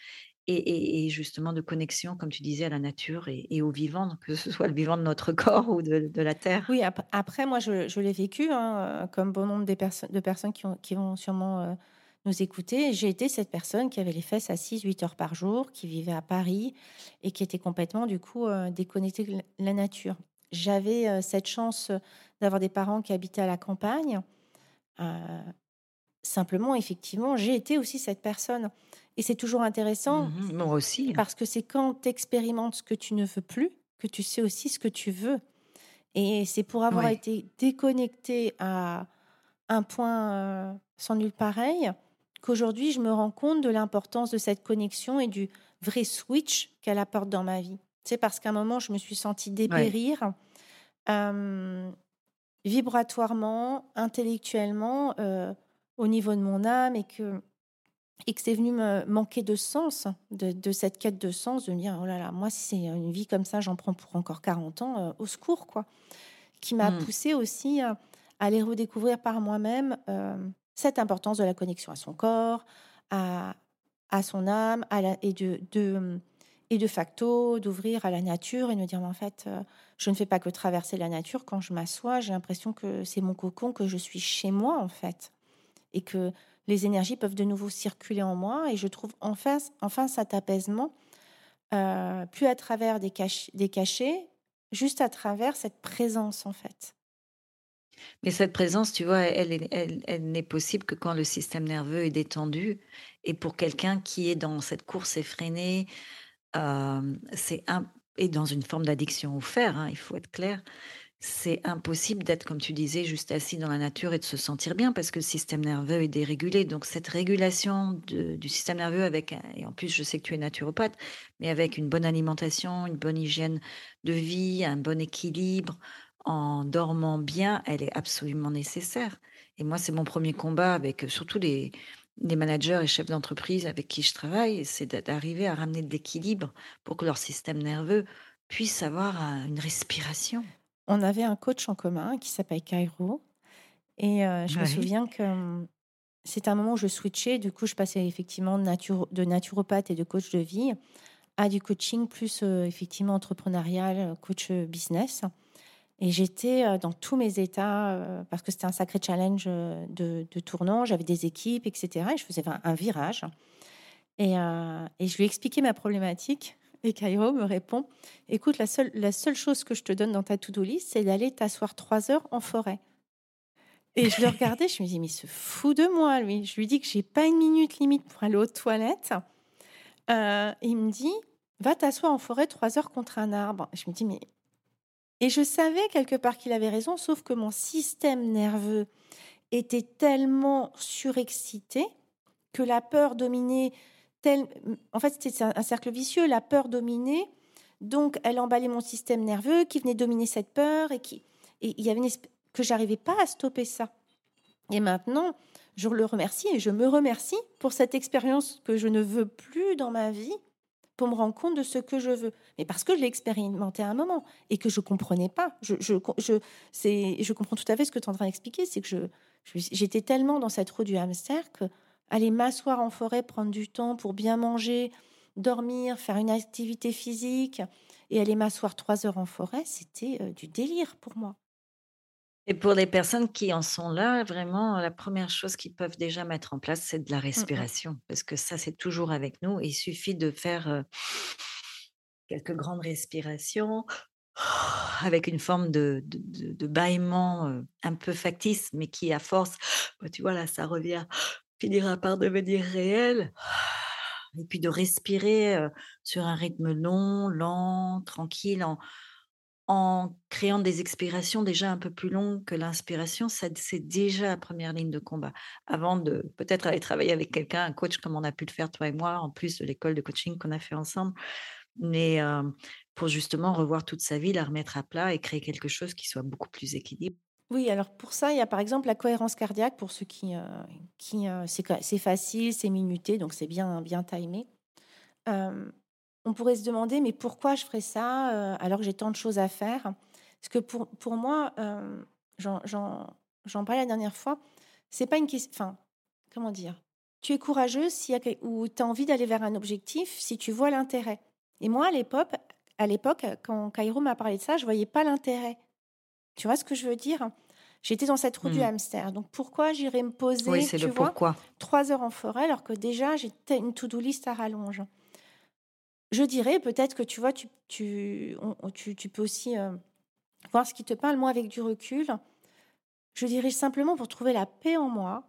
et, justement de connexion, comme tu disais, à la nature et, au vivant, que ce soit le vivant de notre corps ou de, la terre. Oui, après, moi, je, l'ai vécu, hein, comme bon nombre de personnes qui, vont sûrement nous écouter. J'ai été cette personne qui avait les fesses assises 8 heures par jour, qui vivait à Paris et qui était complètement, du coup, déconnectée de la nature. J'avais euh, cette chance d'avoir des parents qui habitaient à la campagne. Euh, simplement, effectivement, j'ai été aussi cette personne. Et c'est toujours intéressant. Mmh moi aussi. Parce que c'est quand tu expérimentes ce que tu ne veux plus que tu sais aussi ce que tu veux. Et c'est pour avoir été déconnecté à un point euh, sans nul pareil qu'aujourd'hui je me rends compte de l'importance de cette connexion et du vrai switch qu'elle apporte dans ma vie. C'est parce qu'à un moment, je me suis sentie dépérir vibratoirement, intellectuellement, au niveau de mon âme et que, et que c'est venu me manquer de sens, de, cette quête de sens, de me dire, oh là là, moi, si c'est une vie comme ça, j'en prends pour encore 40 ans, au secours, quoi. qui m'a Mmh. poussée aussi à, aller redécouvrir par moi-même euh, cette importance de la connexion à son corps, à, à son âme, à la- et de, de- et de facto d'ouvrir à la nature et de dire en fait euh, je ne fais pas que traverser la nature. Quand je m'assois j'ai l'impression que c'est mon cocon que je suis chez moi en fait et que les énergies peuvent de nouveau circuler en moi. Et je trouve enfin, cet apaisement euh, plus à travers des, des cachets juste à travers cette présence en fait. Mais cette présence, tu vois, elle elle elle n'est possible que quand le système nerveux est détendu. Et pour quelqu'un qui est dans cette course effrénée, hem, c'est et dans une forme d'addiction au fer, hein, il faut être clair. C'est impossible d'être, comme tu disais, juste assis dans la nature et de se sentir bien parce que le système nerveux est dérégulé. Donc cette régulation du système nerveux avec et en plus je sais que tu es naturopathe, mais avec une bonne alimentation, une bonne hygiène de vie, un bon équilibre, en dormant bien, elle est absolument nécessaire. Et moi, c'est mon premier combat avec, heu, surtout les les managers et chefs d'entreprise avec qui je travaille, c'est d'a d'arriver à ramener de l'équilibre pour que leur système nerveux puisse avoir, heu, une respiration. on avait un coach en commun qui s'appelle Cairo et euh, je me souviens que hum, c'était un moment où je switchais du coup je passais effectivement de, naturo- de naturopathe et de coach de vie à du coaching plus euh, effectivement entrepreneurial, euh, coach euh, business. Et j'étais euh, dans tous mes états euh, parce que c'était un sacré challenge euh, de, tournant. J'avais des équipes, etc. Et je faisais un, virage. Et, je lui ai expliqué ma problématique. Et Cairo me répond Écoute, la seule, chose que je te donne dans ta to-do list, c'est d'aller t'asseoir trois heures en forêt. Et je le regardais, je me dis Mais il se fout de moi, lui. Je lui dis que j'ai pas une minute limite pour aller aux toilettes. Il me dit Va t'asseoir en forêt trois heures contre un arbre. Je me dis Mais et je savais quelque part qu'il avait raison, sauf que mon système nerveux était tellement surexcité que la peur dominait. Tel... En fait, c'était un cercle vicieux. La peur dominait. Donc, elle emballait mon système nerveux qui venait dominer cette peur et qui. Et il y avait que j'arrivais pas à stopper ça. Et maintenant, je le remercie et je me remercie pour cette expérience que je ne veux plus dans ma vie pour me rendre compte de ce que je veux. Mais parce que je l'ai expérimenté à un moment et que je comprenais pas. Je, je, je, je comprends tout à fait ce que tu es en train d'expliquer. C'est que je, j'étais tellement dans cette roue du hamster que aller m'asseoir en forêt, prendre du temps pour bien manger, dormir, faire une activité physique et aller m'asseoir trois heures en forêt, c'était euh, du délire pour moi. Et pour les personnes qui en sont là, vraiment, la première chose qu'ils peuvent déjà mettre en place, c'est de la Mm, mm. respiration. Parce que ça, c'est toujours avec nous. Il suffit de faire euh, quelques grandes respirations avec une forme de, de, de- de bâillement euh, un peu factice, mais qui, à force, bah, tu vois, là, ça revient, finira par devenir réel. Et puis de respirer euh, sur un rythme long, lent, tranquille, en, en créant des expirations déjà un peu plus longues que l'inspiration, c'est déjà la première ligne de combat. Avant de peut-être aller travailler avec quelqu'un, un coach comme on a pu le faire toi et moi, en plus de l'école de coaching qu'on a fait ensemble. Mais, pour justement revoir toute sa vie, la remettre à plat et créer quelque chose qui soit beaucoup plus équilibré. Oui, alors pour ça, il y a par exemple la cohérence cardiaque pour ceux qui, qui c'est, facile, c'est minuté, donc c'est bien, bien timé. On pourrait se demander, mais pourquoi je ferais ça euh, alors que j'ai tant de choses à faire? Parce que pour, pour moi, euh, j'en, parlais la dernière fois, c'est pas une question. Enfin, comment dire? Tu es courageuse quel- ou tu as envie d'aller vers un objectif si tu vois l'intérêt. Et moi, à l'époque, à l'époque, quand Cairo m'a parlé de ça, je voyais pas l'intérêt. Tu vois ce que je veux dire? J'étais dans cette roue du Mmh. hamster. Donc pourquoi j'irais me poser, tu le vois, pourquoi. trois heures en forêt alors que déjà j'ai une to-do list à rallonge? Je dirais peut-être que tu vois, tu, tu, on- on- tu, tu peux aussi euh, voir ce qui te parle. Moi, avec du recul, je dirais simplement pour trouver la paix en moi,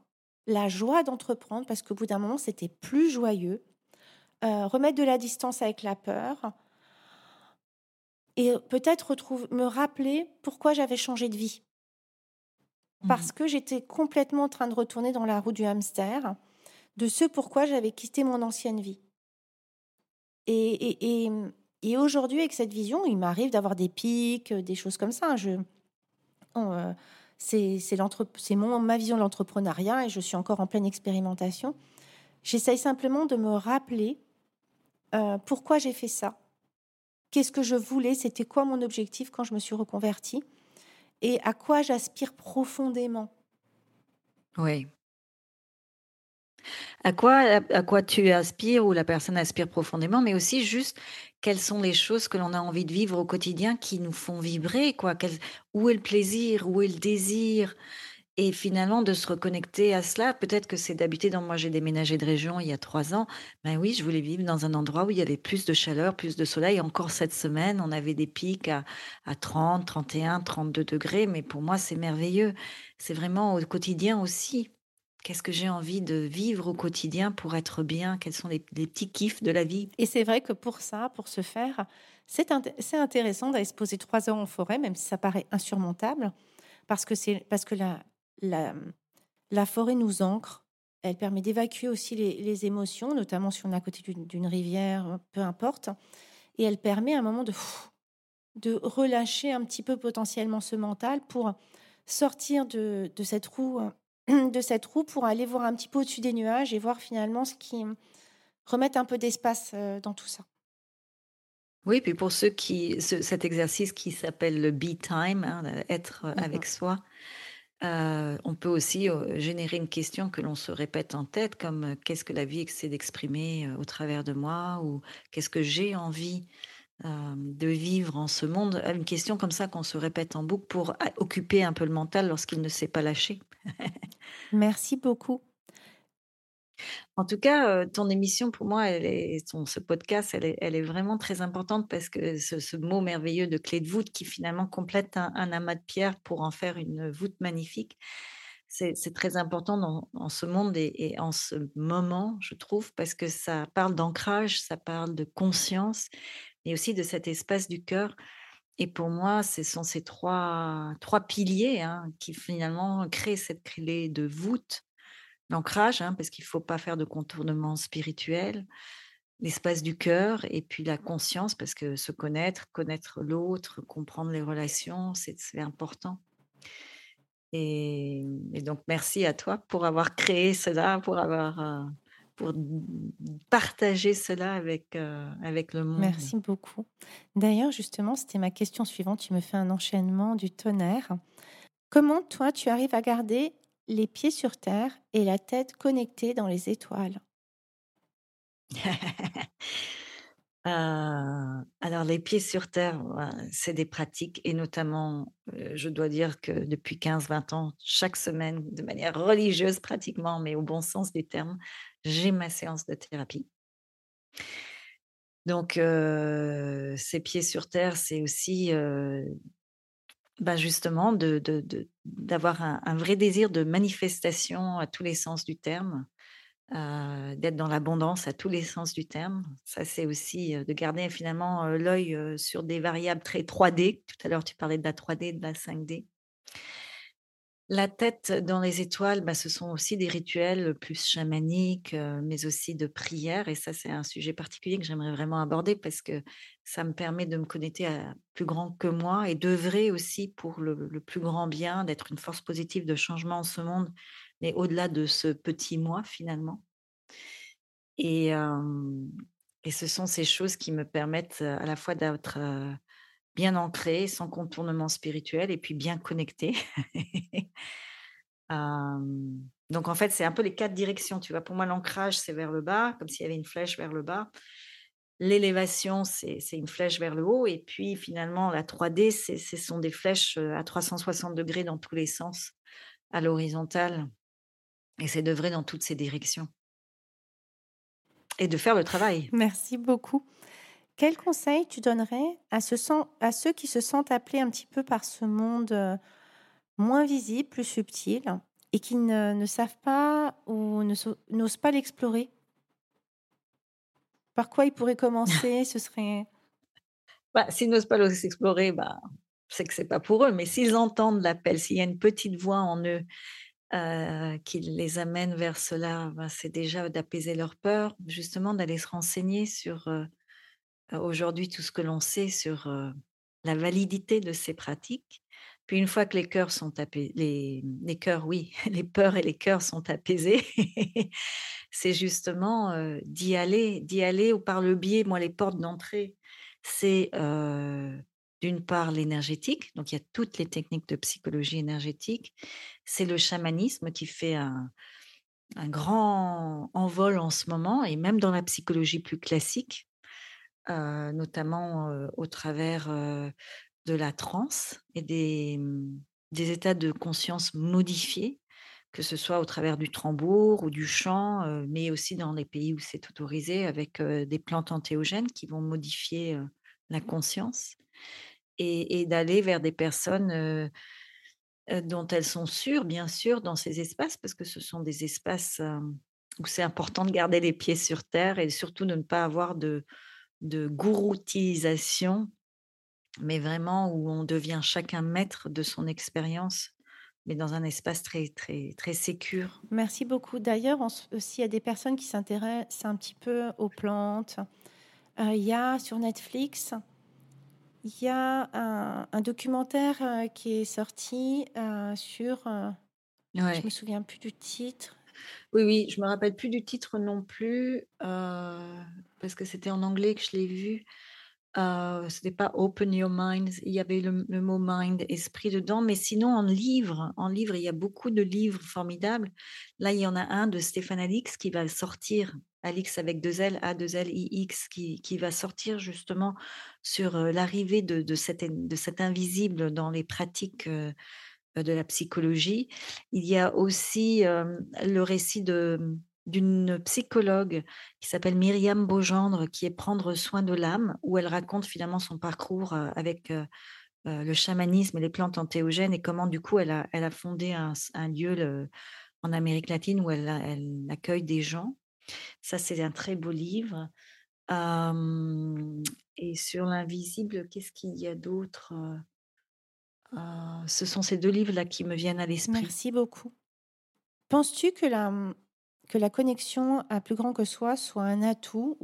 la joie d'entreprendre, parce qu'au bout d'un moment, c'était plus joyeux. Euh, remettre de la distance avec la peur et peut-être me rappeler pourquoi j'avais changé de vie. Mmh. Parce que j'étais complètement en train de retourner dans la roue du hamster, de ce pourquoi j'avais quitté mon ancienne vie. Et, et, et, aujourd'hui, avec cette vision, il m'arrive d'avoir des pics, des choses comme ça. Je, euh, c'est ma vision de l'entrepreneuriat et je suis encore en pleine expérimentation. J'essaye simplement de me rappeler euh, pourquoi j'ai fait ça. Qu'est-ce que je voulais C'était quoi mon objectif quand je me suis reconvertie et à quoi j'aspire profondément. Oui. À quoi à quoi tu aspires ou la personne aspire profondément, mais aussi juste quelles sont les choses que l'on a envie de vivre au quotidien qui nous font vibrer, quoi? où est le plaisir? Où est le désir? Et finalement de se reconnecter à cela, peut-être que c'est d'habiter dans moi j'ai déménagé de région il y a 3 ans. Ben oui, je voulais vivre dans un endroit où il y avait plus de chaleur, plus de soleil. Encore cette semaine, on avait des pics à à 30, 31, 32 degrés, mais pour moi, c'est merveilleux. C'est vraiment au quotidien aussi. Qu'est-ce que j'ai envie de vivre au quotidien pour être bien? Quels sont les petits kiffs de la vie? Et c'est vrai que pour ça, pour ce faire, c'est intéressant d'aller se poser 3 heures en forêt, même si ça paraît insurmontable, parce que parce que la la forêt nous ancre. Elle permet d'évacuer aussi les les émotions, notamment si on est à côté d'une rivière, peu importe et elle permet à un moment de de relâcher un petit peu potentiellement ce mental pour sortir de de cette roue de cette roue pour aller voir un petit peu au-dessus des nuages et voir finalement ce qui remettre un peu d'espace, heu, dans tout ça. Oui, puis pour ceux qui ce cet exercice qui s'appelle le be time, hein, être Mmh mh. avec soi, heu, on peut aussi, générer une question que l'on se répète en tête comme, «Qu'est-ce que la vie essaie d'exprimer, au travers de moi?» ou «Qu'est-ce que j'ai envie, de vivre en ce monde?» une question comme ça qu'on se répète en boucle pour a occuper un peu le mental lorsqu'il ne sait pas lâcher. Merci beaucoup. En tout cas, ton émission pour moi, elle est ton ce podcast, elle est vraiment très importante parce que ce mot merveilleux de clé de voûte qui finalement complète un amas de pierres pour en faire une voûte magnifique. C'est très important dans ce monde et et en ce moment, je trouve, parce que ça parle d'ancrage, ça parle de conscience et aussi de cet espace du cœur et pour moi, ce sont ces trois trois piliers, hein, qui finalement créent cette clé de voûte. L'ancrage, hein, parce qu'il faut pas faire de contournement spirituel, l'espace du cœur et puis la conscience parce que se connaître, connaître l'autre, comprendre les relations, c'est important. Et donc merci à toi pour avoir créé cela, pour avoir, heu, pour partager cela avec, heu, avec le monde. Merci beaucoup. D'ailleurs, justement, c'était ma question suivante. Tu me fais un enchaînement du tonnerre. Comment toi, tu arrives à garder les pieds sur terre et la tête connectée dans les étoiles? Heu, alors les pieds sur terre, c'est des pratiques et notamment, heu, je dois dire que depuis 15-20 ans, chaque semaine, de manière religieuse pratiquement, mais au bon sens du terme, j'ai ma séance de thérapie. Donc heu, ces pieds sur terre, c'est aussi, bah, justement d'avoir un vrai désir de manifestation à tous les sens du terme, d'être dans l'abondance à tous les sens du terme. Ça, c'est aussi, de garder finalement, l'œil, sur des variables très 3D. Tout à l'heure, tu parlais de la 3D, de la 5D. La tête dans les étoiles, bah, ce sont aussi des rituels plus chamaniques, mais aussi de prière et ça, c'est un sujet particulier que j'aimerais vraiment aborder parce que ça me permet de me connecter à plus grand que moi et d'œuvrer aussi pour le plus grand bien, d'être une force positive de changement en ce monde, mais au-delà de ce petit moi finalement. Et et ce sont ces choses qui me permettent, à la fois d'être, bien ancrée, sans contournement spirituel et puis bien connectée. Hem, donc en fait, c'est un peu les 4 directions, tu vois? Pour moi, l'ancrage, c'est vers le bas, comme s'il y avait une flèche vers le bas. L'élévation, c'est une flèche vers le haut et puis finalement la 3D, c'est ce sont des flèches, heu, à 360° dans tous les sens, à l'horizontale et c'est d'œuvrer dans toutes ces directions. Et de faire le travail. Merci beaucoup. Quel conseil tu donnerais à ce sen à ceux qui se sentent appelés un petit peu par ce monde, heu, moins visible, plus subtil et qui ne ne savent pas ou n'osent pas l'explorer? Par quoi ils pourraient commencer? Ce serait Bah, s'ils n'osent pas l'os explorer, bah, c'est que c'est pas pour eux, mais s'ils entendent l'appel, s'il y a une petite voix en eux, heu, qui les amène vers cela, bah, c'est déjà d'apaiser leur peur, justement d'aller se renseigner sur, heu, aujourd'hui tout ce que l'on sait sur, heu, la validité de ces pratiques. Puis une fois que les cœurs sont apais les, cœurs, oui, les peurs et les cœurs sont apaisés, c'est justement, heu, d'y aller d'y aller ou par le biais moi les portes d'entrée, c'est, d'une part l'énergétique, donc il y a toutes les techniques de psychologie énergétique. C'est le chamanisme qui fait un grand envol en ce moment, et même dans la psychologie plus classique, euh, notamment euh, au travers euh, de la transe et des, mmh, des états de conscience modifiés, que ce soit au travers du tambour ou du chant, mais aussi dans les pays où c'est autorisé avec des plantes antéogènes qui vont modifier la conscience et, et d'aller vers des personnes dont elles sont sûres, bien sûr, dans ces espaces, parce que ce sont des espaces où c'est important de garder les pieds sur terre et surtout de ne pas avoir de, de gouroutisation, mais vraiment où on devient chacun maître de son expérience, mais dans un espace très, très, très sécure. Merci beaucoup. D'ailleurs, s'il y a des personnes qui s'intéressent un petit peu aux plantes, euh, il y a sur Netflix, il y a un, un documentaire euh, qui est sorti euh, sur, euh, je Ouais. me souviens plus du titre. Oui, oui, je me rappelle plus du titre non plus, euh, parce que c'était en anglais que je l'ai vu. Euh, c'était pas Open Your Mind, il y avait le, mot mind, esprit dedans, mais sinon en livre, en livre, il y a beaucoup de livres formidables. Là, il y en a un de Stéphane Alix qui va sortir, Alix avec deux L, A, deux L, I, X, qui, qui va sortir justement sur euh, l'arrivée de, de, cet, de cet invisible dans les pratiques de la psychologie. Il y a aussi euh, le récit de d'une psychologue qui s'appelle Myriam Beaugendre, qui est Prendre soin de l'âme, où elle raconte finalement son parcours euh, avec euh, euh, le chamanisme et les plantes antéogènes et comment du coup elle a, elle a fondé un, lieu en Amérique latine où elle, accueille des gens. Ça, c'est un très beau livre. Euh, et sur l'invisible, qu'est-ce qu'il y a d'autre Euh, euh, Ce sont ces deux livres-là qui me viennent à l'esprit. Merci beaucoup. Penses-tu que la, que la connexion à plus grand que soi soit un atout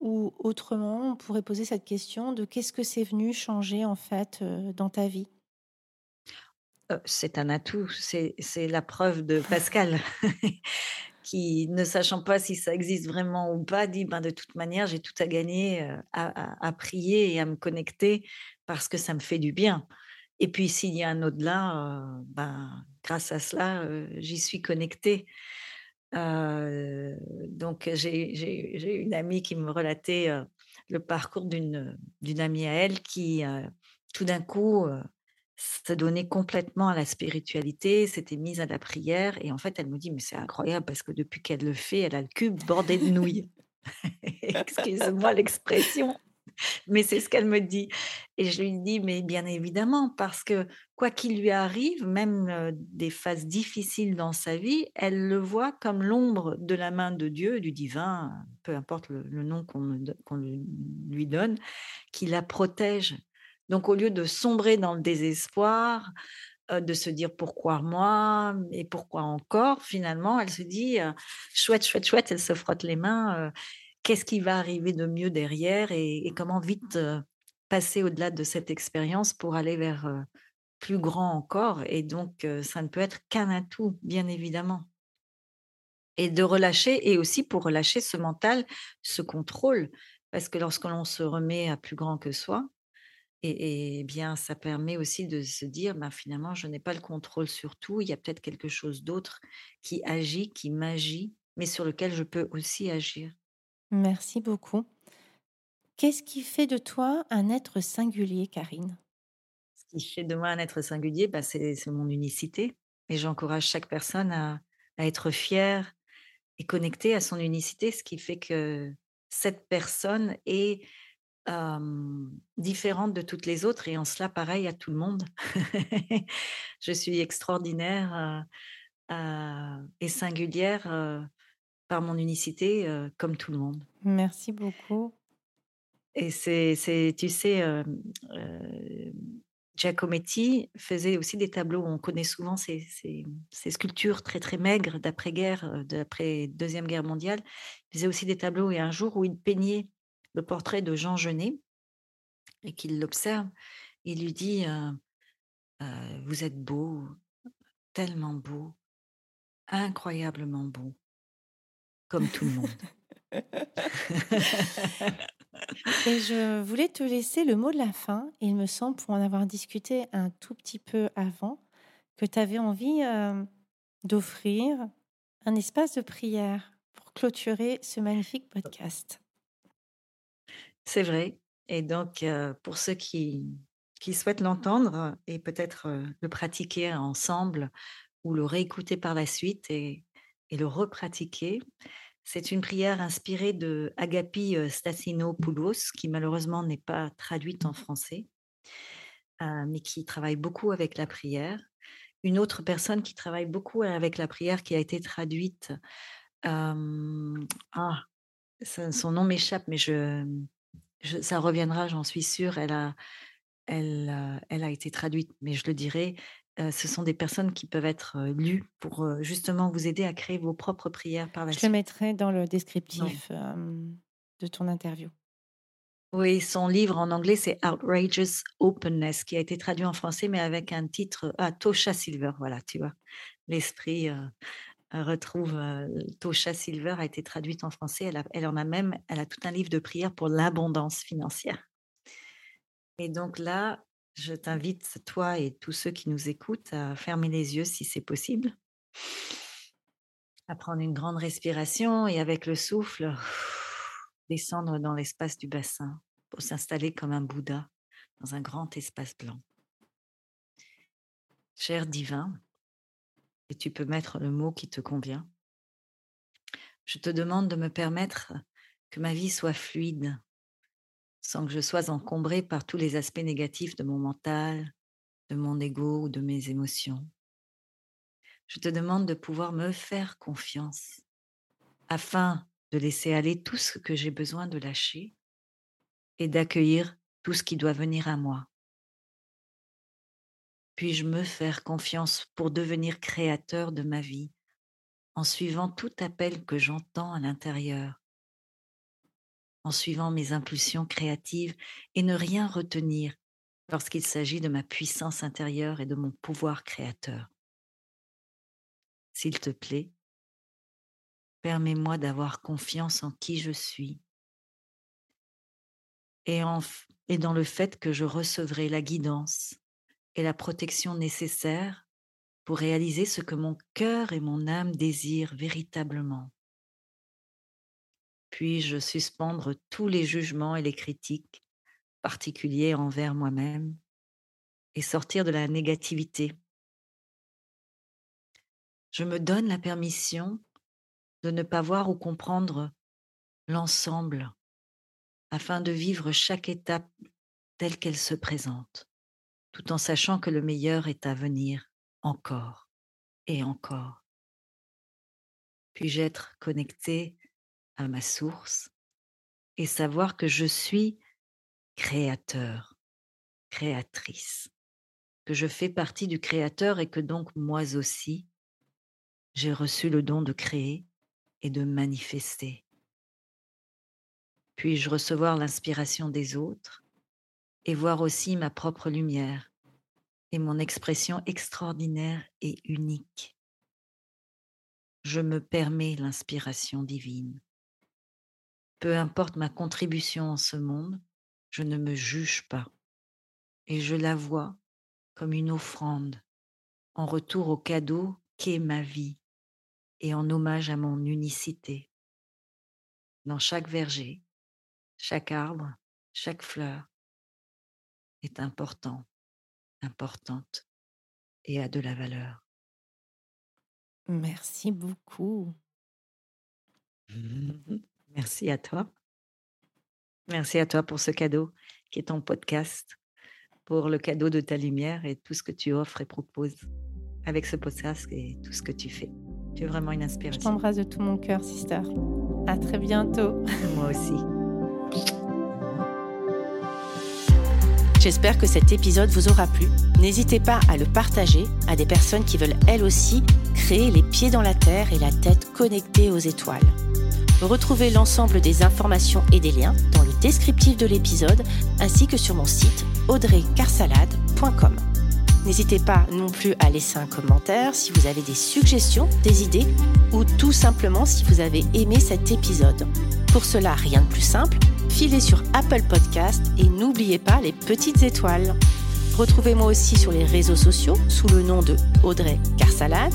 ou, autrement, on pourrait poser cette question de qu'est-ce que c'est venu changer en fait euh, dans ta vie? Heu, c'est un atout, c'est la preuve de Pascal qui, ne sachant pas si ça existe vraiment ou pas, dit: «Ben, de toute manière, j'ai tout à gagner, heu, à à à prier et à me connecter parce que ça me fait du bien et puis s'il y a un au-delà, heu, ben, grâce à cela, heu, j'y suis connectée». Heu, donc j'ai une amie qui me relatait, le parcours d'une, amie à elle qui, tout d'un coup, se donnait complètement à la spiritualité, s'était mise à la prière et en fait, elle me dit: «Mais c'est incroyable parce que depuis qu'elle le fait, elle a le cul bordé de nouilles». Excuse-moi l'expression. Mais c'est ce qu'elle me dit et je lui dis: «Mais bien évidemment, parce que quoi qu'il lui arrive, même, des phases difficiles dans sa vie, elle le voit comme l'ombre de la main de Dieu, du divin, peu importe le nom qu'on lui donne, qui la protège. Donc au lieu de sombrer dans le désespoir, de se dire: «Pourquoi moi? Et pourquoi encore?» finalement, elle se dit, «Chouette, chouette, chouette», elle se frotte les mains, qu'est-ce qui va arriver de mieux derrière et, comment vite euh, passer au-delà de cette expérience pour aller vers euh, plus grand encore. Et donc, euh, ça ne peut être qu'un atout, bien évidemment. Et de relâcher, et aussi pour relâcher ce mental, ce contrôle. Parce que lorsque l'on se remet à plus grand que soi, et, et bien, ça permet aussi de se dire, ben, finalement, je n'ai pas le contrôle sur tout. Il y a peut-être quelque chose d'autre qui agit, qui m'agit, mais sur lequel je peux aussi agir. Merci beaucoup. Qu'est-ce qui fait de toi un être singulier, Karine? Ce qui fait de moi un être singulier, bah, c'est mon unicité et j'encourage chaque personne à être fière et connectée à son unicité, ce qui fait que cette personne est, différente de toutes les autres et en cela pareil à tout le monde. Je suis extraordinaire, heu heu et singulière, heu, par mon unicité, heu, comme tout le monde. Merci beaucoup. Et c'est tu sais, hem, heu, Giacometti faisait aussi des tableaux. On connaît souvent ces ces ces sculptures très, très maigres d'après-guerre, d'après deuxième guerre mondiale. Il faisait aussi des tableaux et un jour où il peignait le portrait de Jean Genet et qu'il l'observe, il lui dit, «Vous êtes beau, tellement beau, incroyablement beau, comme tout le monde». Et je voulais te laisser le mot de la fin. Il me semble, pour en avoir discuté un tout petit peu avant, que tu avais envie euh, d'offrir un espace de prière pour clôturer ce magnifique podcast. C'est vrai. Et donc, euh, pour ceux qui, qui souhaitent l'entendre et peut-être euh, le pratiquer ensemble ou le réécouter par la suite et, et le repratiquer, c'est une prière inspirée de Agapi Stassinopoulos, qui malheureusement n'est pas traduite en français, mais qui travaille beaucoup avec la prière. Une autre personne qui travaille beaucoup avec la prière, qui a été traduite, ah, son nom m'échappe, mais je, ça reviendra, j'en suis sûre. Elle a, elle, elle a été traduite, mais je le dirai ce sont des personnes qui peuvent être lues pour justement vous aider à créer vos propres prières par la Je suite. le mettrai dans le descriptif de ton interview. Oui, son livre en anglais, c'est Outrageous Openness, qui a été traduit en français, mais avec un titre, ah, Tosha Silver, voilà, tu vois. L'esprit retrouve Tosha Silver a été traduite en français. Elle, elle en a même, elle a tout un livre de prières pour l'abondance financière. Et donc là, je t'invite, toi et tous ceux qui nous écoutent, à fermer les yeux si c'est possible, à prendre une grande respiration et avec le souffle, descendre dans l'espace du bassin pour s'installer comme un Bouddha dans un grand espace blanc. Cher divin, et tu peux mettre le mot qui te convient, je te demande de me permettre que ma vie soit fluide, sans que je sois encombrée par tous les aspects négatifs de mon mental, de mon ego ou de mes émotions. Je te demande de pouvoir me faire confiance afin de laisser aller tout ce que j'ai besoin de lâcher et d'accueillir tout ce qui doit venir à moi. Puis-je me faire confiance pour devenir créateur de ma vie en suivant tout appel que j'entends à l'intérieur? En suivant mes impulsions créatives et ne rien retenir lorsqu'il s'agit de ma puissance intérieure et de mon pouvoir créateur. S'il te plaît, permets-moi d'avoir confiance en qui je suis et, en, et dans le fait que je recevrai la guidance et la protection nécessaires pour réaliser ce que mon cœur et mon âme désirent véritablement. Puis-je suspendre tous les jugements et les critiques particuliers envers moi-même et sortir de la négativité. Je me donne la permission de ne pas voir ou comprendre l'ensemble afin de vivre chaque étape telle qu'elle se présente, tout en sachant que le meilleur est à venir encore et encore. Puis-je être connecté à ma source et savoir que je suis créateur, créatrice, que je fais partie du créateur et que donc moi aussi, j'ai reçu le don de créer et de manifester. Puis-je recevoir l'inspiration des autres et voir aussi ma propre lumière et mon expression extraordinaire et unique? Je me permets l'inspiration divine. Peu importe ma contribution en ce monde, je ne me juge pas et je la vois comme une offrande en retour au cadeau qu'est ma vie et en hommage à mon unicité. Dans chaque verger, chaque arbre, chaque fleur est important, importante et a de la valeur. Merci beaucoup. Merci à toi. Merci à toi pour ce cadeau qui est ton podcast, pour le cadeau de ta lumière et tout ce que tu offres et proposes avec ce podcast et tout ce que tu fais. Tu es vraiment une inspiration. Je t'embrasse de tout mon cœur, sister. À très bientôt. Moi aussi. J'espère que cet épisode vous aura plu. N'hésitez pas à le partager à des personnes qui veulent elles aussi créer les pieds dans la terre et la tête connectée aux étoiles. Retrouvez l'ensemble des informations et des liens dans le descriptif de l'épisode ainsi que sur mon site audreycarsalade.com. N'hésitez pas non plus à laisser un commentaire si vous avez des suggestions, des idées ou tout simplement si vous avez aimé cet épisode. Pour cela, rien de plus simple, filez sur Apple Podcast et n'oubliez pas les petites étoiles. Retrouvez-moi aussi sur les réseaux sociaux sous le nom de Audrey Carsalade